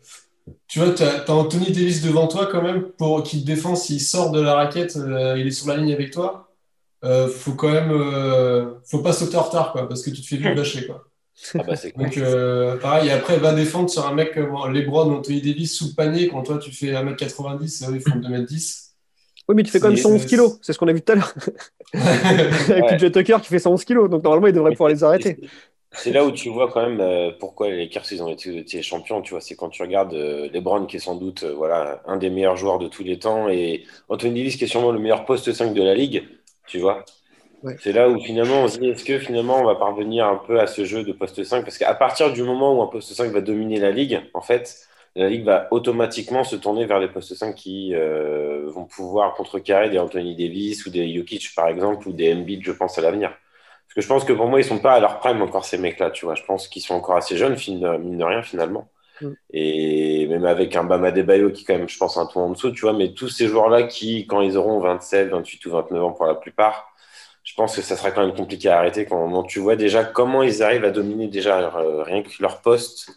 tu vois, tu as, Anthony Davis devant toi quand même pour qu'il te défend s'il sort de la raquette, euh, il est sur la ligne avec toi. Euh, faut quand même, euh, faut pas sauter en retard, quoi, parce que tu te fais vite bâcher, quoi. Ah bah, cool. Donc, euh, pareil, et après, va défendre sur un mec comme LeBron Anthony Davis sous le panier, quand toi tu fais 1m90, eux ils font 2m10. Oui, mais tu fais quand même C'est- 111 kilos, c'est ce qu'on a vu tout à l'heure. Avec Ouais. Tucker qui fait 111 kilos, donc normalement il devrait pouvoir les arrêter. C'est là où tu vois quand même euh, pourquoi les Lakers ils ont été, été champions, tu vois, c'est quand tu regardes euh, LeBron qui est sans doute euh, voilà, un des meilleurs joueurs de tous les temps et Anthony Davis qui est sûrement le meilleur poste 5 de la ligue, tu vois. Ouais. C'est là où finalement on se dit est-ce que finalement on va parvenir un peu à ce jeu de poste 5 parce qu'à partir du moment où un poste 5 va dominer la ligue, en fait, la ligue va automatiquement se tourner vers les postes 5 qui vont pouvoir contrecarrer des Anthony Davis ou des Jokic par exemple ou des Embiid, je pense à l'avenir. Parce que je pense que pour moi, ils sont pas à leur prime encore, ces mecs-là, tu vois. Je pense qu'ils sont encore assez jeunes, mine de rien, finalement. Mm. Et même avec un Bama Debayo qui, quand même, je pense, un tour en dessous, tu vois. Mais tous ces joueurs-là qui, quand ils auront 27, 28 ou 29 ans pour la plupart, je pense que ça sera quand même compliqué à arrêter quand tu vois déjà comment ils arrivent à dominer déjà euh, rien que leur poste.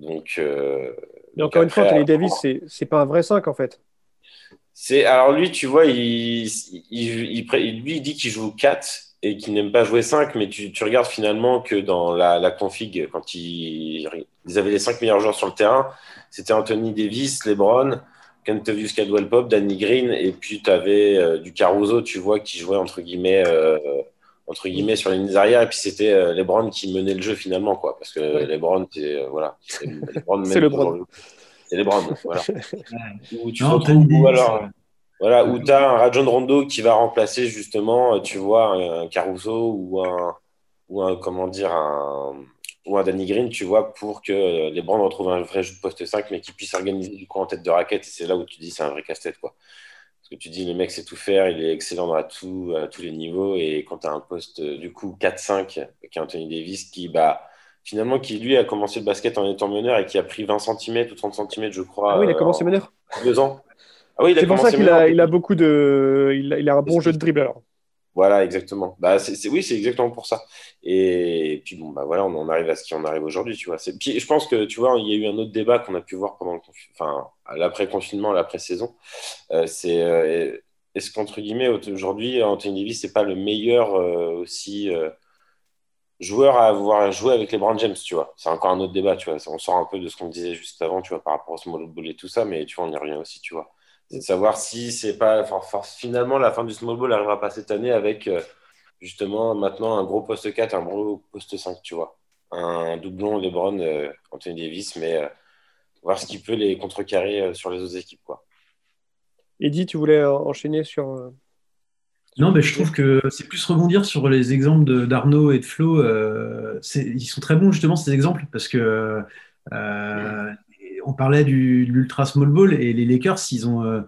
Donc, euh, Mais donc encore une fois, Anthony Davis, c'est c'est pas un vrai 5 en fait. c'est alors lui, tu vois, il, il, il- il- lui il dit qu'il joue 4 et qu'il n'aime pas jouer 5, mais tu, tu regardes finalement que dans la, la config, quand il- ils avaient les 5 meilleurs joueurs sur le terrain, c'était Anthony Davis, LeBron, Kentavious Caldwell Pop, Danny Green, et puis tu avais du Caruso, tu vois, qui jouait entre guillemets, euh, entre guillemets sur les lignes arrière, et puis c'était euh, LeBron qui menait le jeu finalement, quoi, parce que Ouais. LeBron, c'est euh, voilà, c'est LeBron C'est LeBron. le- C'est LeBron, voilà. Ou tu Non, retrouves, Anthony ou Davis, alors, euh, voilà, où tu as un Rajon Rondo qui va remplacer justement, euh, tu vois, un Caruso ou un, ou un comment dire, un, ou un Danny Green, tu vois, pour que euh, les Brands retrouvent un vrai jeu de poste 5, mais qui puisse organiser du coup en tête de raquette. Et c'est là où tu dis c'est un vrai casse-tête, quoi. Parce que tu dis le mec sait tout faire, il est excellent à, tout, à tous les niveaux. Et quand tu as un poste euh, du coup 4-5, qui est Anthony Davis, qui, bah, finalement, qui lui a commencé le basket en étant meneur et qui a pris 20 cm ou 30 cm, je crois. Ah oui, il a commencé en meneur. Deux ans. Ah oui, C'est pour ça qu'il a, il a beaucoup de. Il a, il a un bon jeu de dribble alors. Voilà, exactement. Bah, c'est, oui, c'est exactement pour ça. Et, puis, bon, bah, voilà, on en arrive à ce qui en arrive aujourd'hui, tu vois. C'est, puis, je pense que, tu vois, il y a eu un autre débat qu'on a pu voir pendant le confi- enfin, à l'après-confinement, l'après-saison. Euh, c'est, euh, est-ce qu'entre guillemets, aujourd'hui, Anthony Davis, c'est pas le meilleur euh, aussi joueur à avoir joué avec les Brown James, tu vois? C'est encore un autre débat, tu vois. On sort un peu de ce qu'on disait juste avant, tu vois, par rapport au small ball et tout ça, mais tu vois, on y revient aussi, tu vois. C'est de savoir si c'est pas. Enfin, finalement, la fin du small ball arrivera pas cette année avec euh, justement maintenant un gros poste 4, un gros poste 5, tu vois. Un doublon LeBron, euh, Anthony Davis, mais euh, voir ce qui peut les contrecarrer euh, sur les autres équipes, quoi. Eddy, tu voulais enchaîner sur. Non, mais je trouve que c'est plus rebondir sur les exemples de- d'Arnaud et de Flo. euh, c'est- ils sont très bons justement ces exemples parce que euh, on parlait du, de l'ultra small ball et les Lakers, ils ont euh,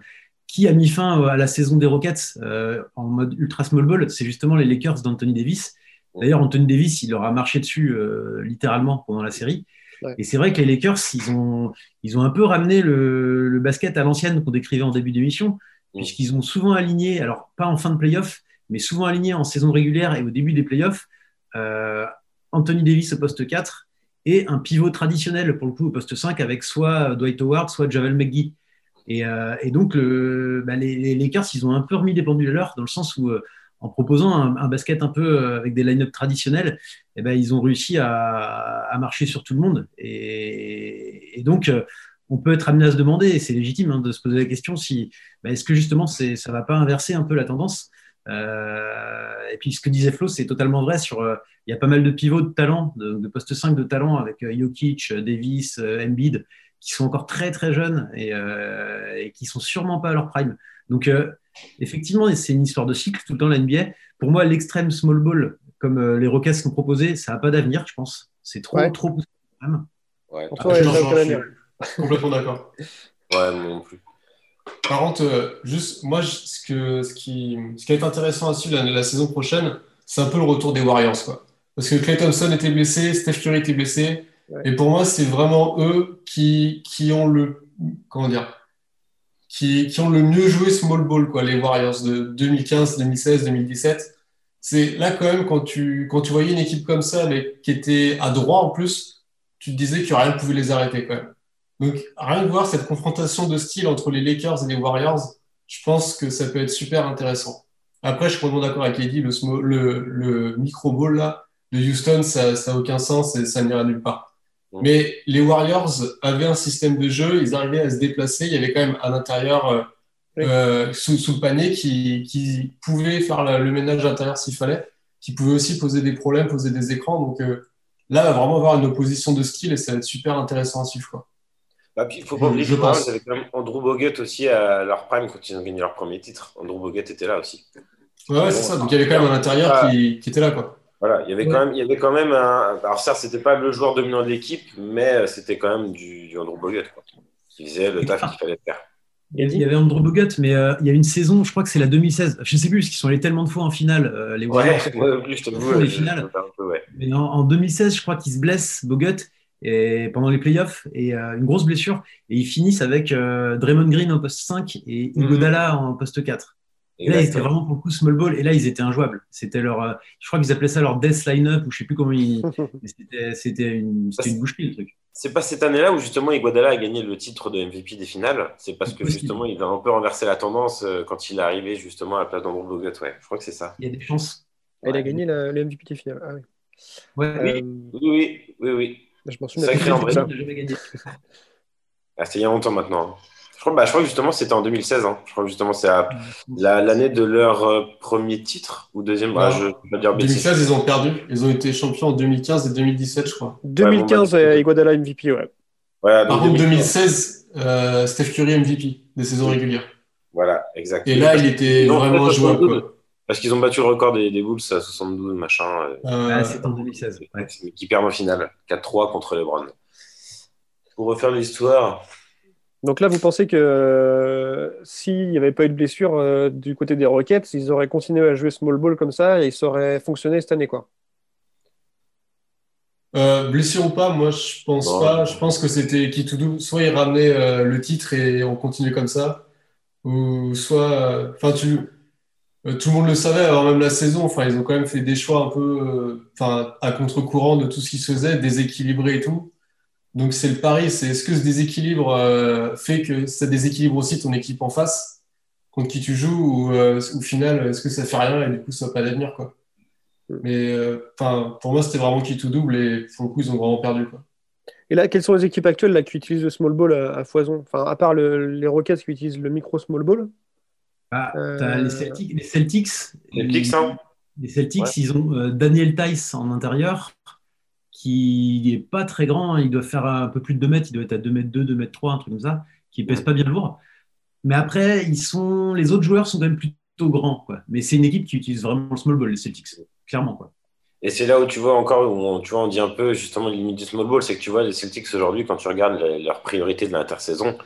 qui a mis fin à la saison des Rockets euh, en mode ultra small ball, c'est justement les Lakers d'Anthony Davis. D'ailleurs, Anthony Davis, il leur a marché dessus euh, littéralement pendant la série. Ouais. Et c'est vrai que les Lakers, ils ont, ils ont un peu ramené le, le basket à l'ancienne qu'on décrivait en début d'émission, puisqu'ils ont souvent aligné, alors pas en fin de playoff, mais souvent aligné en saison régulière et au début des playoffs, euh, Anthony Davis au poste 4 et un pivot traditionnel pour le coup au poste 5 avec soit Dwight Howard, soit Javel McGee. Et, euh, donc, bah, les, les Lakers, ils ont un peu remis des pendules à l'heure dans le sens où, euh, en proposant un, basket un peu euh, avec des line-up traditionnels, eh ben, ils ont réussi à, marcher sur tout le monde. Et, donc, on peut être amené à se demander, et c'est légitime hein, de se poser la question, si bah, est-ce que justement ça ne va pas inverser un peu la tendance Euh, Et puis, ce que disait Flo, c'est totalement vrai. Sur, euh, il y a pas mal de pivots de talent, de, de poste 5 de talent avec euh, Jokic, euh, Davis, euh, Embiid, qui sont encore très très jeunes et, euh, et qui sont sûrement pas à leur prime. Donc, euh, effectivement, c'est une histoire de cycle tout le temps la NBA. Pour moi, l'extrême small ball, comme euh, les Rockets l'ont proposé, ça n'a pas d'avenir, je pense. C'est trop, Ouais. trop poussé même. Ouais. Je je suis complètement d'accord. Ouais, moi non plus. Par contre, euh, juste, moi, je- ce, que, ce, qui, ce qui va être intéressant à suivre la, la saison prochaine, c'est un peu le retour des Warriors. Quoi. Parce que Clay Thompson était blessé, Steph Curry était blessé. Ouais. Et pour moi, c'est vraiment eux qui, qui ont le. Comment dire qui, qui ont le mieux joué small ball, quoi, les Warriors de 2015, 2016, 2017. C'est là, quand même, quand tu, quand tu voyais une équipe comme ça, mais qui était à droit en plus, tu te disais que rien ne pouvait les arrêter, quand même. Donc, rien que voir cette confrontation de style entre les Lakers et les Warriors, je pense que ça peut être super intéressant. Après, je suis complètement d'accord avec Eddie, le, le, le micro-ball là, de Houston, ça n'a aucun sens et ça n'ira nulle part. Mais les Warriors avaient un système de jeu, ils arrivaient à se déplacer, il y avait quand même à l'intérieur, euh, euh, sous, sous le panier, qui, qui pouvait faire la- le ménage intérieur s'il fallait, qui pouvait aussi poser des problèmes, poser des écrans. Donc euh, là, va vraiment avoir une opposition de style et ça va être super intéressant à suivre. Quoi. Bah, puis, il faut pas oublier Je pense. avaient quand même Andrew Bogut aussi à leur prime quand ils ont gagné leur premier titre. Andrew Bogut était là aussi. Ouais, ouais, c'est ça. Donc il y avait quand même un intérieur Ah. qui, qui était là. Quoi. Voilà, il y avait quand même, il y avait quand même un. Alors certes, c'était pas le joueur dominant de l'équipe, mais euh, c'était quand même du, du Andrew Bogut, quoi, qui faisait le taf qu'il fallait faire. Il y avait Andrew Bogut, mais euh, il y a une saison, je crois que c'est la 2016. Je ne sais plus, parce qu'ils sont allés tellement de fois en finale, euh, les Warriors. Ouais, les finales. peu, ouais. Mais en, en 2016, je crois qu'il se blesse, Bogut, et, pendant les playoffs, et euh, une grosse blessure. Et ils finissent avec euh, Draymond Green en poste 5 et Iguodala en poste 4. Et là, ils étaient vraiment pour le coup small ball, et là, ils étaient injouables. C'était leur, euh, je crois qu'ils appelaient ça leur death line-up, ou je sais plus comment ils. C'était une, c'était une boucherie, le truc. C'est pas cette année-là où justement Iguodala a gagné le titre de MVP des finales. C'est parce que Possible. justement il a un peu renversé la tendance euh, quand il est arrivé justement à la place d'Andrew Bogut. Ouais, je crois que c'est ça. Il y a des chances. Il a gagné la- le MVP des finales. Ah oui. Ouais. Oui, Euh, oui, oui, oui, oui. Je m'en souviens. Sacré ça. Ah, c'était il y a longtemps maintenant. hein. Je crois, bah, je crois que justement c'était en 2016. hein. Je crois que justement c'est à- la- l'année de leur euh, premier titre ou deuxième. Bah, Non. je je vais dire bêtise. 2016, ils ont perdu. Ils ont été champions en 2015 et 2017, je crois. 2015, euh, Iguodala MVP, ouais. Par contre, 2016. 2016, euh, Steph Curry MVP des saisons régulières. Voilà, exact. Et là, il était Non, vraiment jouable. 72, quoi. Parce qu'ils ont battu le record des, des Bulls à 72, machin. euh, Ah, c'est en 2016. ouais. qui perdent en finale. 4-3 contre les Browns. Pour refaire l'histoire, Donc là, vous pensez que euh, s'il n'y avait pas eu de blessure euh, du côté des Rockets, ils auraient continué à jouer small ball comme ça et ça aurait fonctionné cette année, quoi? Euh, blessure ou pas, moi je pense pas. Je pense que c'était qui tout double. Soit il ramenait euh, le titre et on continue comme ça, ou soit, euh, enfin tu, euh, tout le monde le savait avant même la saison. Enfin ils ont quand même fait des choix un peu, euh, enfin à contre-courant de tout ce qui se faisait, déséquilibré et tout. Donc c'est le pari, c'est est-ce que ce déséquilibre euh, fait que ça déséquilibre aussi ton équipe en face contre qui tu joues ou euh, au final est-ce que ça fait rien et du coup ça n'a pas d'avenir quoi. Mais euh, pour moi, c'était vraiment qui tout double et pour le coup, ils ont vraiment perdu. Quoi. Et là, quelles sont les équipes actuelles là, qui utilisent le small ball à, foison? Enfin, à part le- les Rockets qui utilisent le micro small ball? Ah, Euh, les Celtics. Les Celtics, Les Celtics, hein. les Celtics, Ouais. ils ont euh, Daniel Tice en intérieur, qui n'est pas très grand. hein. Il doit faire un peu plus de 2 mètres. Il doit être à 2 mètres 2, 2 mètres 3, un truc comme ça, qui pèse pas bien lourd. Mais après, ils sont, les autres joueurs sont quand même plus- plutôt grand. Quoi. Mais c'est une équipe qui utilise vraiment le small ball, les Celtics, clairement. Quoi. Et c'est là où tu vois encore, où on, tu vois, on dit un peu justement les limites du small ball, c'est que tu vois, les Celtics aujourd'hui, quand tu regardes leur priorité de l'intersaison,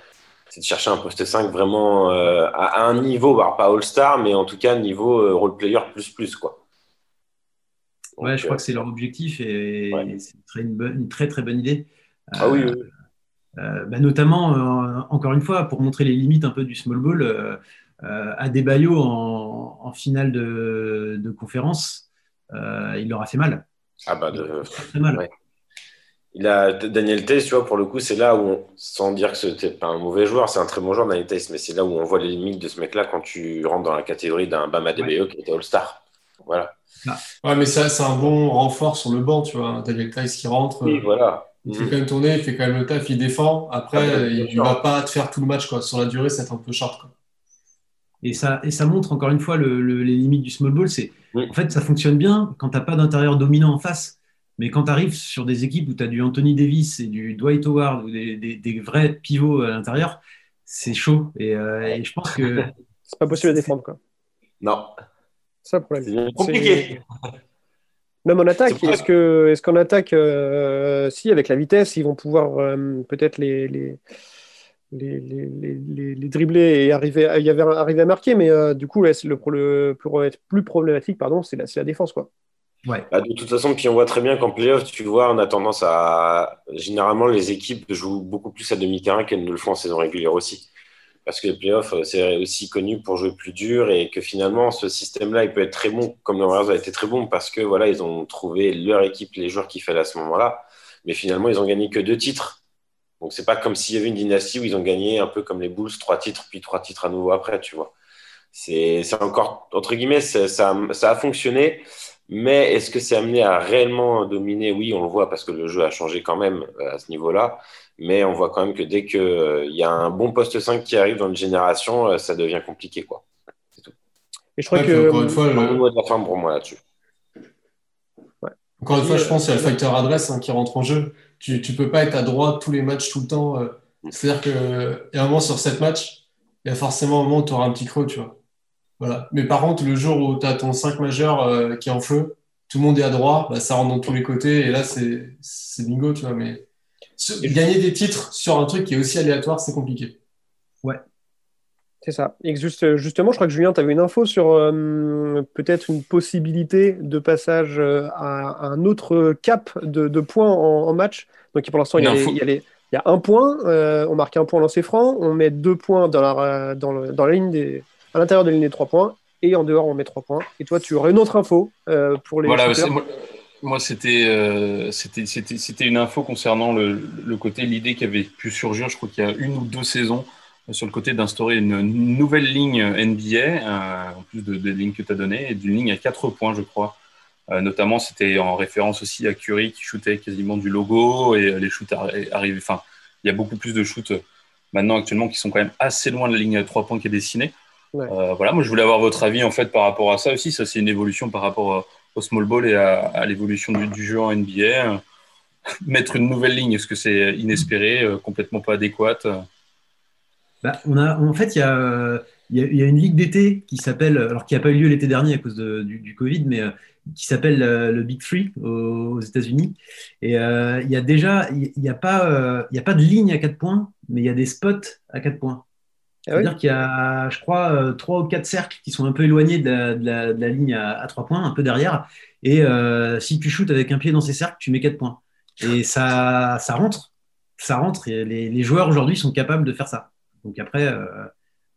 c'est de chercher un poste 5 vraiment euh, à, à un niveau, bah, pas All-Star, mais en tout cas niveau euh, role player plus plus, quoi. Ouais, je crois euh, que c'est leur objectif et c'est une très, une, très très bonne idée. Ah oui, oui. euh, bah, notamment, encore une fois, pour montrer les limites un peu du small ball, euh, Adebayo en, en finale de, de conférence, il leur a fait mal. Ah bah de... Très mal. ouais. Il a Daniel Tays, tu vois, pour le coup, c'est là où, on- sans dire que c'était pas un mauvais joueur, c'est un très bon joueur, Daniel Tays, mais c'est là où on voit les limites de ce mec-là quand tu rentres dans la catégorie d'un Bam Adebayo qui était All-Star. Voilà. Ouais, mais ça, c'est un bon renfort sur le banc, tu vois. Daniel Tice qui rentre. Oui, voilà. Il fait Mhm. quand même tourner, il fait quand même le taf, il défend. Après, Ah, il sûr. va pas te faire tout le match, quoi. Sur la durée, c'est un peu short, quoi. Et ça, et ça montre encore une fois le- le- les limites du small ball. C'est, En fait, ça fonctionne bien quand tu n'as pas d'intérieur dominant en face. Mais quand tu arrives sur des équipes où tu as du Anthony Davis et du Dwight Howard ou des, des- des vrais pivots à l'intérieur, c'est chaud. Et, euh, et je pense que. C'est pas possible à défendre, quoi. Non. C'est ça le problème. C'est compliqué. Même en attaque, est-ce que est-ce qu'en attaque, euh, si avec la vitesse, ils vont pouvoir euh, peut-être les, les, les, les, les- les- les dribbler et arriver à, y avait- arriver à marquer, mais euh, du coup, là, le, plus, plus problématique, pardon, c'est la, c'est la défense, quoi. Bah, de toute façon, puis on voit très bien qu'en playoff, tu vois, on a tendance à. Généralement, les équipes jouent beaucoup plus à demi-terrain qu'elles ne le font en saison régulière aussi. Parce que les playoffs, euh, c'est aussi connu pour jouer plus dur et que finalement, ce système-là, il peut être très bon, comme le Warriors a été très bon, parce que voilà, ils ont trouvé leur équipe, les joueurs qu'il fallait à ce moment-là. Mais finalement, ils ont gagné que deux titres. Donc, c'est pas comme s'il y avait une dynastie où ils ont gagné un peu comme les Bulls, trois titres, puis trois titres à nouveau après, tu vois. C'est encore, entre guillemets, ça, ça a fonctionné. Mais est-ce que c'est amené à réellement dominer? Oui, on le voit parce que le jeu a changé quand même euh, à ce niveau-là. Mais on voit quand même que dès qu'il y a un bon poste 5 qui arrive dans une génération, euh, ça devient compliqué. Quoi. Et je crois Ouais, que. encore une fois, C'est le- mot de la fin pour moi là-dessus. Encore une fois, je pense qu'il y a le euh, facteur adresse hein, qui rentre en jeu. Tu, tu peux pas être à droite tous les matchs tout le temps. euh. C'est-à-dire qu'il y a un moment sur sept matchs, il y a forcément un moment où tu auras un petit creux, tu vois. Voilà. Mais par contre, le jour où tu as ton 5 majeur euh, qui est en feu, tout le monde est à droite, bah, ça rentre dans tous les côtés et là, c'est c'est bingo, tu vois. Mais gagner des titres sur un truc qui est aussi aléatoire, c'est compliqué. C'est ça. Et juste, justement, je crois que Julien, tu avais une info sur euh, peut-être une possibilité de passage euh, à, à un autre cap de, de points en, en match. Donc pour l'instant, il y, a Une les- info. il y a les- il y a un point, euh, on marque un point lancé franc, on met deux points dans la, dans le- dans la ligne des, à l'intérieur de la ligne des trois points, et en dehors, on met trois points. Et toi, tu aurais une autre info euh, pour les Voilà, moi, moi, c'était euh, c'était une info concernant le, le côté, l'idée qui avait pu surgir, je crois qu'il y a une ou deux saisons, euh, sur le côté d'instaurer une, nouvelle ligne NBA, euh, en plus de, des lignes que tu as données, et d'une ligne à quatre points, je crois. Notamment, c'était en référence aussi à Curry qui shootait quasiment du logo et les shoots arri- arrivaient. Enfin, il y a beaucoup plus de shoots maintenant actuellement qui sont quand même assez loin de la ligne à trois points qui est dessinée. Ouais. Euh, voilà, moi je voulais avoir votre avis en fait par rapport à ça aussi. Ça, c'est une évolution par rapport euh, au small ball et à, à l'évolution du, du jeu en NBA. Mettre une nouvelle ligne, est-ce que c'est inespéré, euh, complètement pas adéquat euh Bah, on a, en fait, il y a, il y a, il y a une ligue d'été qui s'appelle, alors qui n'a pas eu lieu l'été dernier à cause de- du, du Covid, mais qui s'appelle le Big Three aux, États-Unis. Et euh, il y a déjà, il n'y a, pas, euh, il y a pas de ligne à 4 points, mais il y a des spots à 4 points. Ah oui C'est-à-dire qu'il y a, je crois, euh, trois ou quatre cercles qui sont un peu éloignés de la, de la- de la ligne à, à 3 points, un peu derrière. Et euh, si tu shootes avec un pied dans ces cercles, tu mets 4 points. Et ça, ça rentre. Ça rentre. Et les, les joueurs aujourd'hui sont capables de faire ça. Donc après, euh,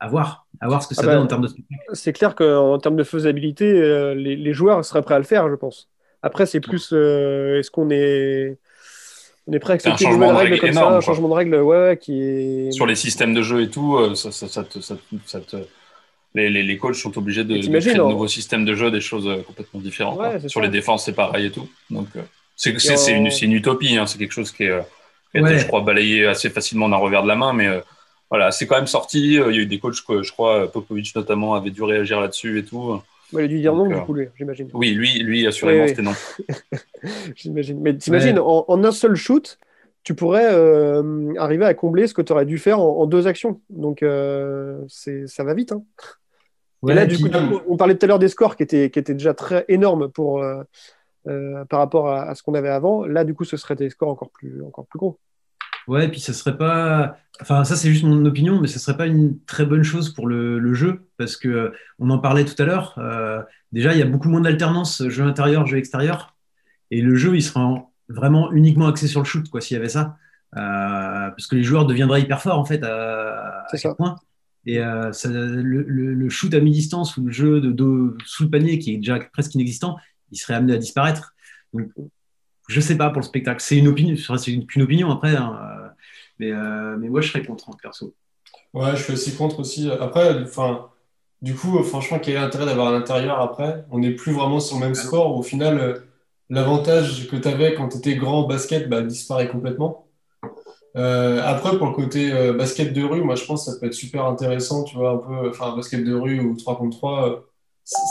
à voir. À voir ce que ça Ah bah, donne en termes de spectacle. C'est clair qu'en termes de faisabilité, les, les joueurs seraient prêts à le faire, je pense. Après, c'est plus est-ce qu'on est, on est prêt à C'est un accepter une nouvelle règle règle comme énorme, ça, un changement de règle ouais, ouais, qui est. Sur les systèmes de jeu et tout, euh, ça, ça- ça te- ça te- ça te- les, les, les coachs sont obligés de, de créer de nouveaux systèmes de jeu, des choses euh, complètement différentes. Ouais, Sur ça. les défenses, c'est pareil et tout. Donc, euh, c'est Et c'est- c'est en- une, une utopie, hein. c'est quelque chose qui est, euh, qui a été, Ouais. je crois, balayé assez facilement d'un revers de la main, mais euh, voilà, c'est quand même sorti. Il y a eu des coachs que je crois, Popovic notamment, avait dû réagir là-dessus et tout. Ouais, il a dû dire non, du coup, lui, j'imagine. Oui, lui, lui assurément, c'était non. J'imagine. Mais t'imagines, en, en un seul shoot, tu pourrais euh, arriver à combler ce que tu aurais dû faire en, en deux actions. Donc, euh, c'est, ça va vite. Hein. et là, du coup, on parlait tout à l'heure des scores qui étaient, qui étaient déjà très énormes pour, euh, euh, par rapport à, à ce qu'on avait avant. Là, du coup, ce serait des scores encore plus, encore plus gros. Ouais, et puis ça serait pas. Enfin, ça, c'est juste mon opinion, mais ce serait pas une très bonne chose pour le, le jeu, parce que euh, on en parlait tout à l'heure. euh, déjà, il y a beaucoup moins d'alternance jeu intérieur, jeu extérieur, et le jeu, il serait en- vraiment uniquement axé sur le shoot, quoi, s'il y avait ça. Euh, parce que les joueurs deviendraient hyper forts, en fait, à, à points. Et euh, ça- le, le- le shoot à mi-distance ou le jeu de dos sous le panier, qui est déjà presque inexistant, il serait amené à disparaître. Donc, je sais pas pour le spectacle. C'est une opinion, c'est une- qu'une opinion après. hein, euh, mais, euh, mais moi, je serais contre, en perso. Ouais, je suis aussi contre aussi. Après, enfin, du coup, franchement, quel est l'intérêt d'avoir un intérieur après? On n'est plus vraiment sur le même sport. Au final, euh, l'avantage que tu avais quand tu étais grand basket bah, disparaît complètement. Euh, après, pour le côté euh, basket de rue, moi, je pense que ça peut être super intéressant, tu vois, un peu, enfin, basket de rue ou 3 contre 3, euh,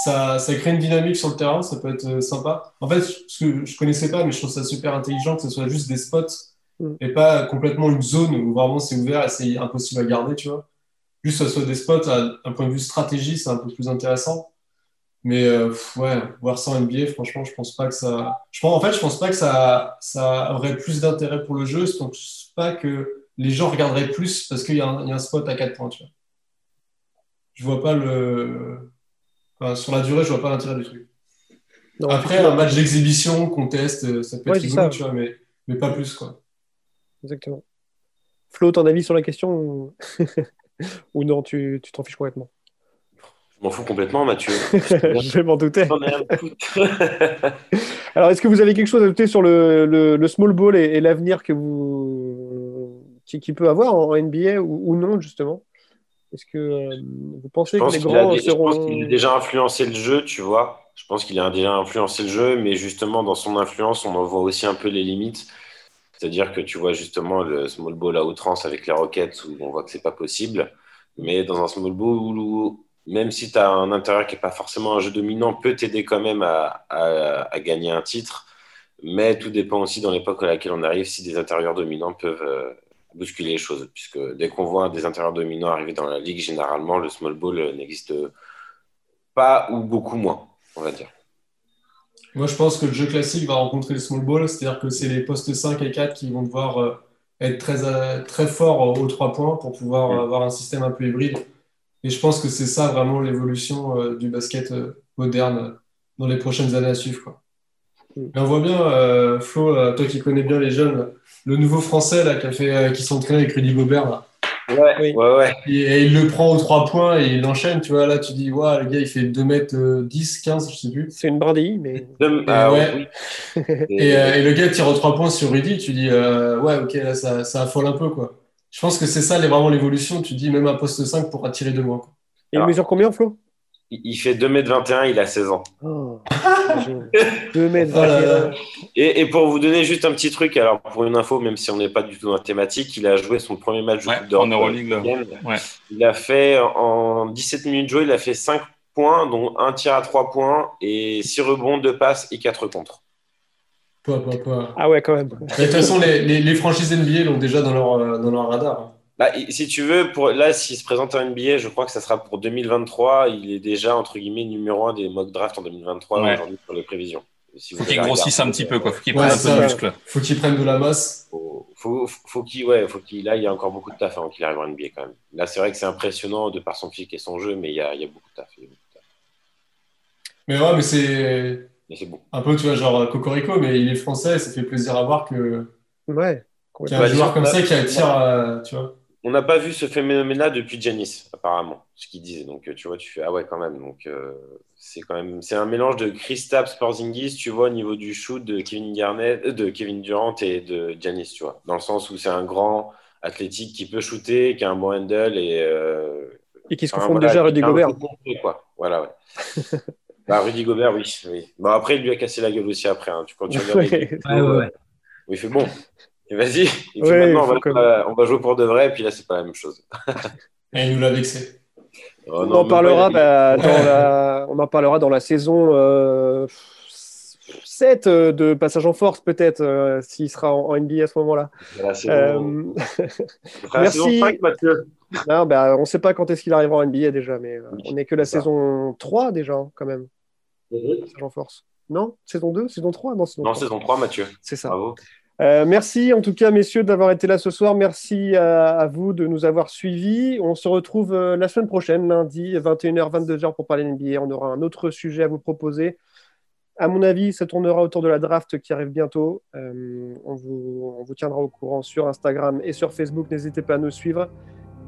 ça, ça crée une dynamique sur le terrain, ça peut être euh, sympa. En fait, ce que je connaissais pas, mais je trouve ça super intelligent que ce soit juste des spots et pas complètement une zone où vraiment c'est ouvert et c'est impossible à garder, tu vois. Juste que ce soit des spots, à un point de vue stratégie, c'est un peu plus intéressant. Mais euh, ouais, voir ça en NBA, franchement, je pense pas que ça. Je pense, en fait, je pense pas que ça, ça aurait plus d'intérêt pour le jeu. Je pense pas que les gens regarderaient plus parce qu'il y, a un- il y a un spot à 4 points, tu vois. Je vois pas le. Enfin, sur la durée, je vois pas l'intérêt du truc. Non, Après, un match d'exhibition, contest, euh, ça peut Ouais, être rigolo, ça. tu vois, mais, mais pas plus, quoi. Exactement. Flo, ton avis sur la question ou, ou non, tu tu t'en fiches complètement? Je m'en fous complètement, Mathieu. Je m'en doutais. Alors, est-ce que vous avez quelque chose à ajouter sur le, le- le small ball et, et l'avenir que vous qui, qui peut avoir en, en NBA ou, ou non, justement? Est-ce que euh, vous pensez Je que pense les qu'il a, grands je pense qu'il a déjà influencé le jeu, tu vois. Je pense qu'il a déjà influencé le jeu, mais justement, dans son influence, on en voit aussi un peu les limites. C'est-à-dire que tu vois justement le small ball à outrance avec les Rockets où on voit que c'est pas possible. Mais dans un small ball où, même si tu as un intérieur qui n'est pas forcément un jeu dominant, peut t'aider quand même à, à- à gagner un titre. Mais tout dépend aussi dans l'époque à laquelle on arrive si des intérieurs dominants peuvent euh, bousculer les choses. Puisque dès qu'on voit des intérieurs dominants arriver dans la ligue, généralement, le small ball euh, n'existe pas ou beaucoup moins, on va dire. Moi, je pense que le jeu classique va rencontrer le small ball, c'est-à-dire que c'est les postes 5 et 4 qui vont devoir euh, être très, euh, très forts aux 3 points pour pouvoir euh, avoir un système un peu hybride. Et je pense que c'est ça vraiment l'évolution du basket moderne dans les prochaines années à suivre, quoi. Et on voit bien, euh, Flo, euh, toi qui connais bien les jeunes, le nouveau français là, qui, a fait, euh, qui s'entraîne avec Rudy Gobert. Là. Ouais, ouais, ouais. Et, et il le prend aux 3 points et il enchaîne, tu vois. Là, tu dis, ouais, le gars, il fait 2 mètres euh, 10, 15, je sais plus. C'est une brindille, mais. Ah, ouais. oui. Et, euh, et le gars tire aux 3 points sur Rudy, tu dis, euh, ouais, ok, là, ça, ça affole un peu, quoi. Je pense que c'est ça, les, vraiment l'évolution. Tu dis, même un poste 5 pourra tirer de quoi. Et il mesure combien, Flo? Il fait 2m21, il a 16 ans. oh, 2 mètres Oh là 21. là. Et, et pour vous donner juste un petit truc, alors pour une info, même si on n'est pas du tout dans la thématique, il a joué son premier match de Ouais, Coupe d'Europe. en Euroleague. Ouais. Il a fait en 17 minutes de jeu, il a fait 5 points, dont un tir à 3 points et 6 rebonds, 2 passes et 4 contre. Pas, pas, pas. Ah ouais, quand même. De toute façon, les, les, les franchises NBA l'ont déjà dans leur, euh, dans leur radar. Bah, si tu veux, pour, là, s'il se présente en NBA, je crois que ça sera pour 2023. Il est déjà, entre guillemets, numéro 1 des mock drafts en 2023 Ouais. aujourd'hui pour les prévisions. Si Faut qu'il grossisse un petit peu, quoi. Faut qu'il Ouais, prenne un peu de muscle. Faut qu'ils prennent de la masse. faut, faut, faut qu'il ouais, faut qu'il là, il y a encore beaucoup de taf avant qu'il arrive en NBA quand même. Là, c'est vrai que c'est impressionnant de par son physique et son jeu, mais il y a, il y a beaucoup de taf. il y a beaucoup de taf. Mais ouais, mais c'est Mais c'est bon. un peu, tu vois, genre Cocorico, mais il est français, ça fait plaisir à voir que Ouais. qu'il y a un Bah, joueur comme ça qui attire, euh, tu vois. On n'a pas vu ce phénomène-là depuis Janis, apparemment, ce qu'il disait. Donc, euh, tu vois, tu fais ah ouais, quand même. Donc, euh, c'est quand même, c'est un mélange de Kristaps Porzingis, tu vois, au niveau du shoot de Kevin Garnett, euh, de Kevin Durant et de Janis, tu vois, dans le sens où c'est un grand athlétique qui peut shooter, qui a un bon handle et euh, Et qui se voilà, déjà à Rudy Gobert. quoi. Voilà, ouais. bah, Rudy Gobert, oui, oui. Bon, après, il lui a cassé la gueule aussi après. Hein. Tu, vidéos, Ouais, ouais, ouais. il fait bon. Et vas-y. Ouais, maintenant, on va, on va jouer pour de vrai, et puis là, c'est pas la même chose. Et il nous l'a vexé. Oh, On non, en même parlera, bah, dans la... on en parlera dans la saison euh, 7 euh, de passage en force, peut-être, euh, s'il sera en, en NBA à ce moment-là. Euh, Merci. 5, Mathieu. Non, bah, on ne sait pas quand est-ce qu'il arrivera en NBA déjà, mais euh, on n'est que la saison 3 déjà, hein, quand même. Passage en force. Non Saison 2 Saison 3 Non, saison Non, 3. saison 3, Mathieu. C'est ça. Bravo. Euh, merci en tout cas, messieurs, d'avoir été là ce soir. Merci à, vous de nous avoir suivis. On se retrouve euh, la semaine prochaine, lundi, 21h, 22h pour parler NBA. On aura un autre sujet à vous proposer. À mon avis, ça tournera autour de la draft qui arrive bientôt. Euh, on, vous, on vous tiendra au courant sur Instagram et sur Facebook. N'hésitez pas à nous suivre.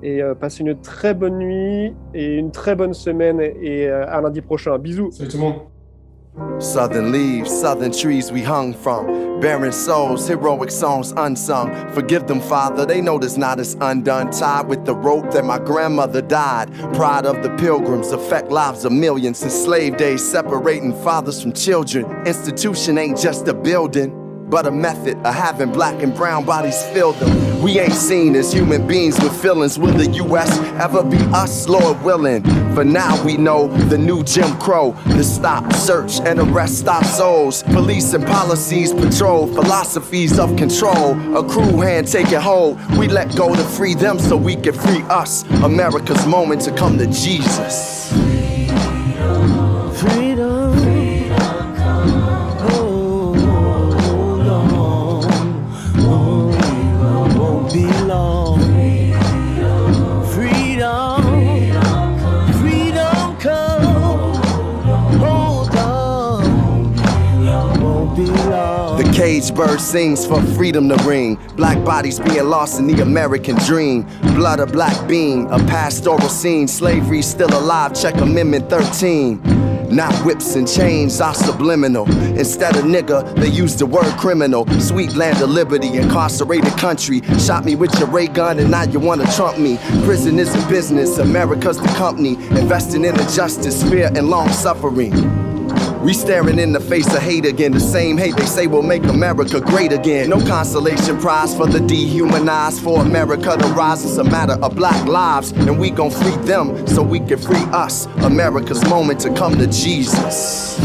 Et passez une très bonne nuit et une très bonne semaine. Et à lundi prochain. Bisous. Salut tout le monde. Southern leaves, southern trees we hung from. Barren souls, heroic songs unsung. Forgive them, Father, they know this knot is undone. Tied with the rope that my grandmother died. Pride of the pilgrims affect lives of millions. In slave days, separating fathers from children. Institution ain't just a building. But a method of having black and brown bodies fill them. We ain't seen as human beings with feelings. Will the U.S. ever be us, Lord willing? For now, we know the new Jim Crow. to stop, search, and arrest our souls. Police and policies patrol philosophies of control. A crew hand taking hold. We let go to free them so we can free us. America's moment to come to Jesus. Cage bird sings for freedom to ring. Black bodies being lost in the American dream. Blood a black being, a pastoral scene. Slavery still alive, check Amendment 13. Not whips and chains are subliminal. Instead of nigga, they use the word criminal. Sweet land of liberty, incarcerated country. Shot me with your ray gun and now you wanna trump me. Prison is a business, America's the company. Investing in injustice, fear, and long suffering. We staring in the face of hate again. The same hate they say will make America great again. No consolation prize for the dehumanized. For America to rise, it's a matter of black lives. And we gon' free them so we can free us. America's moment to come to Jesus.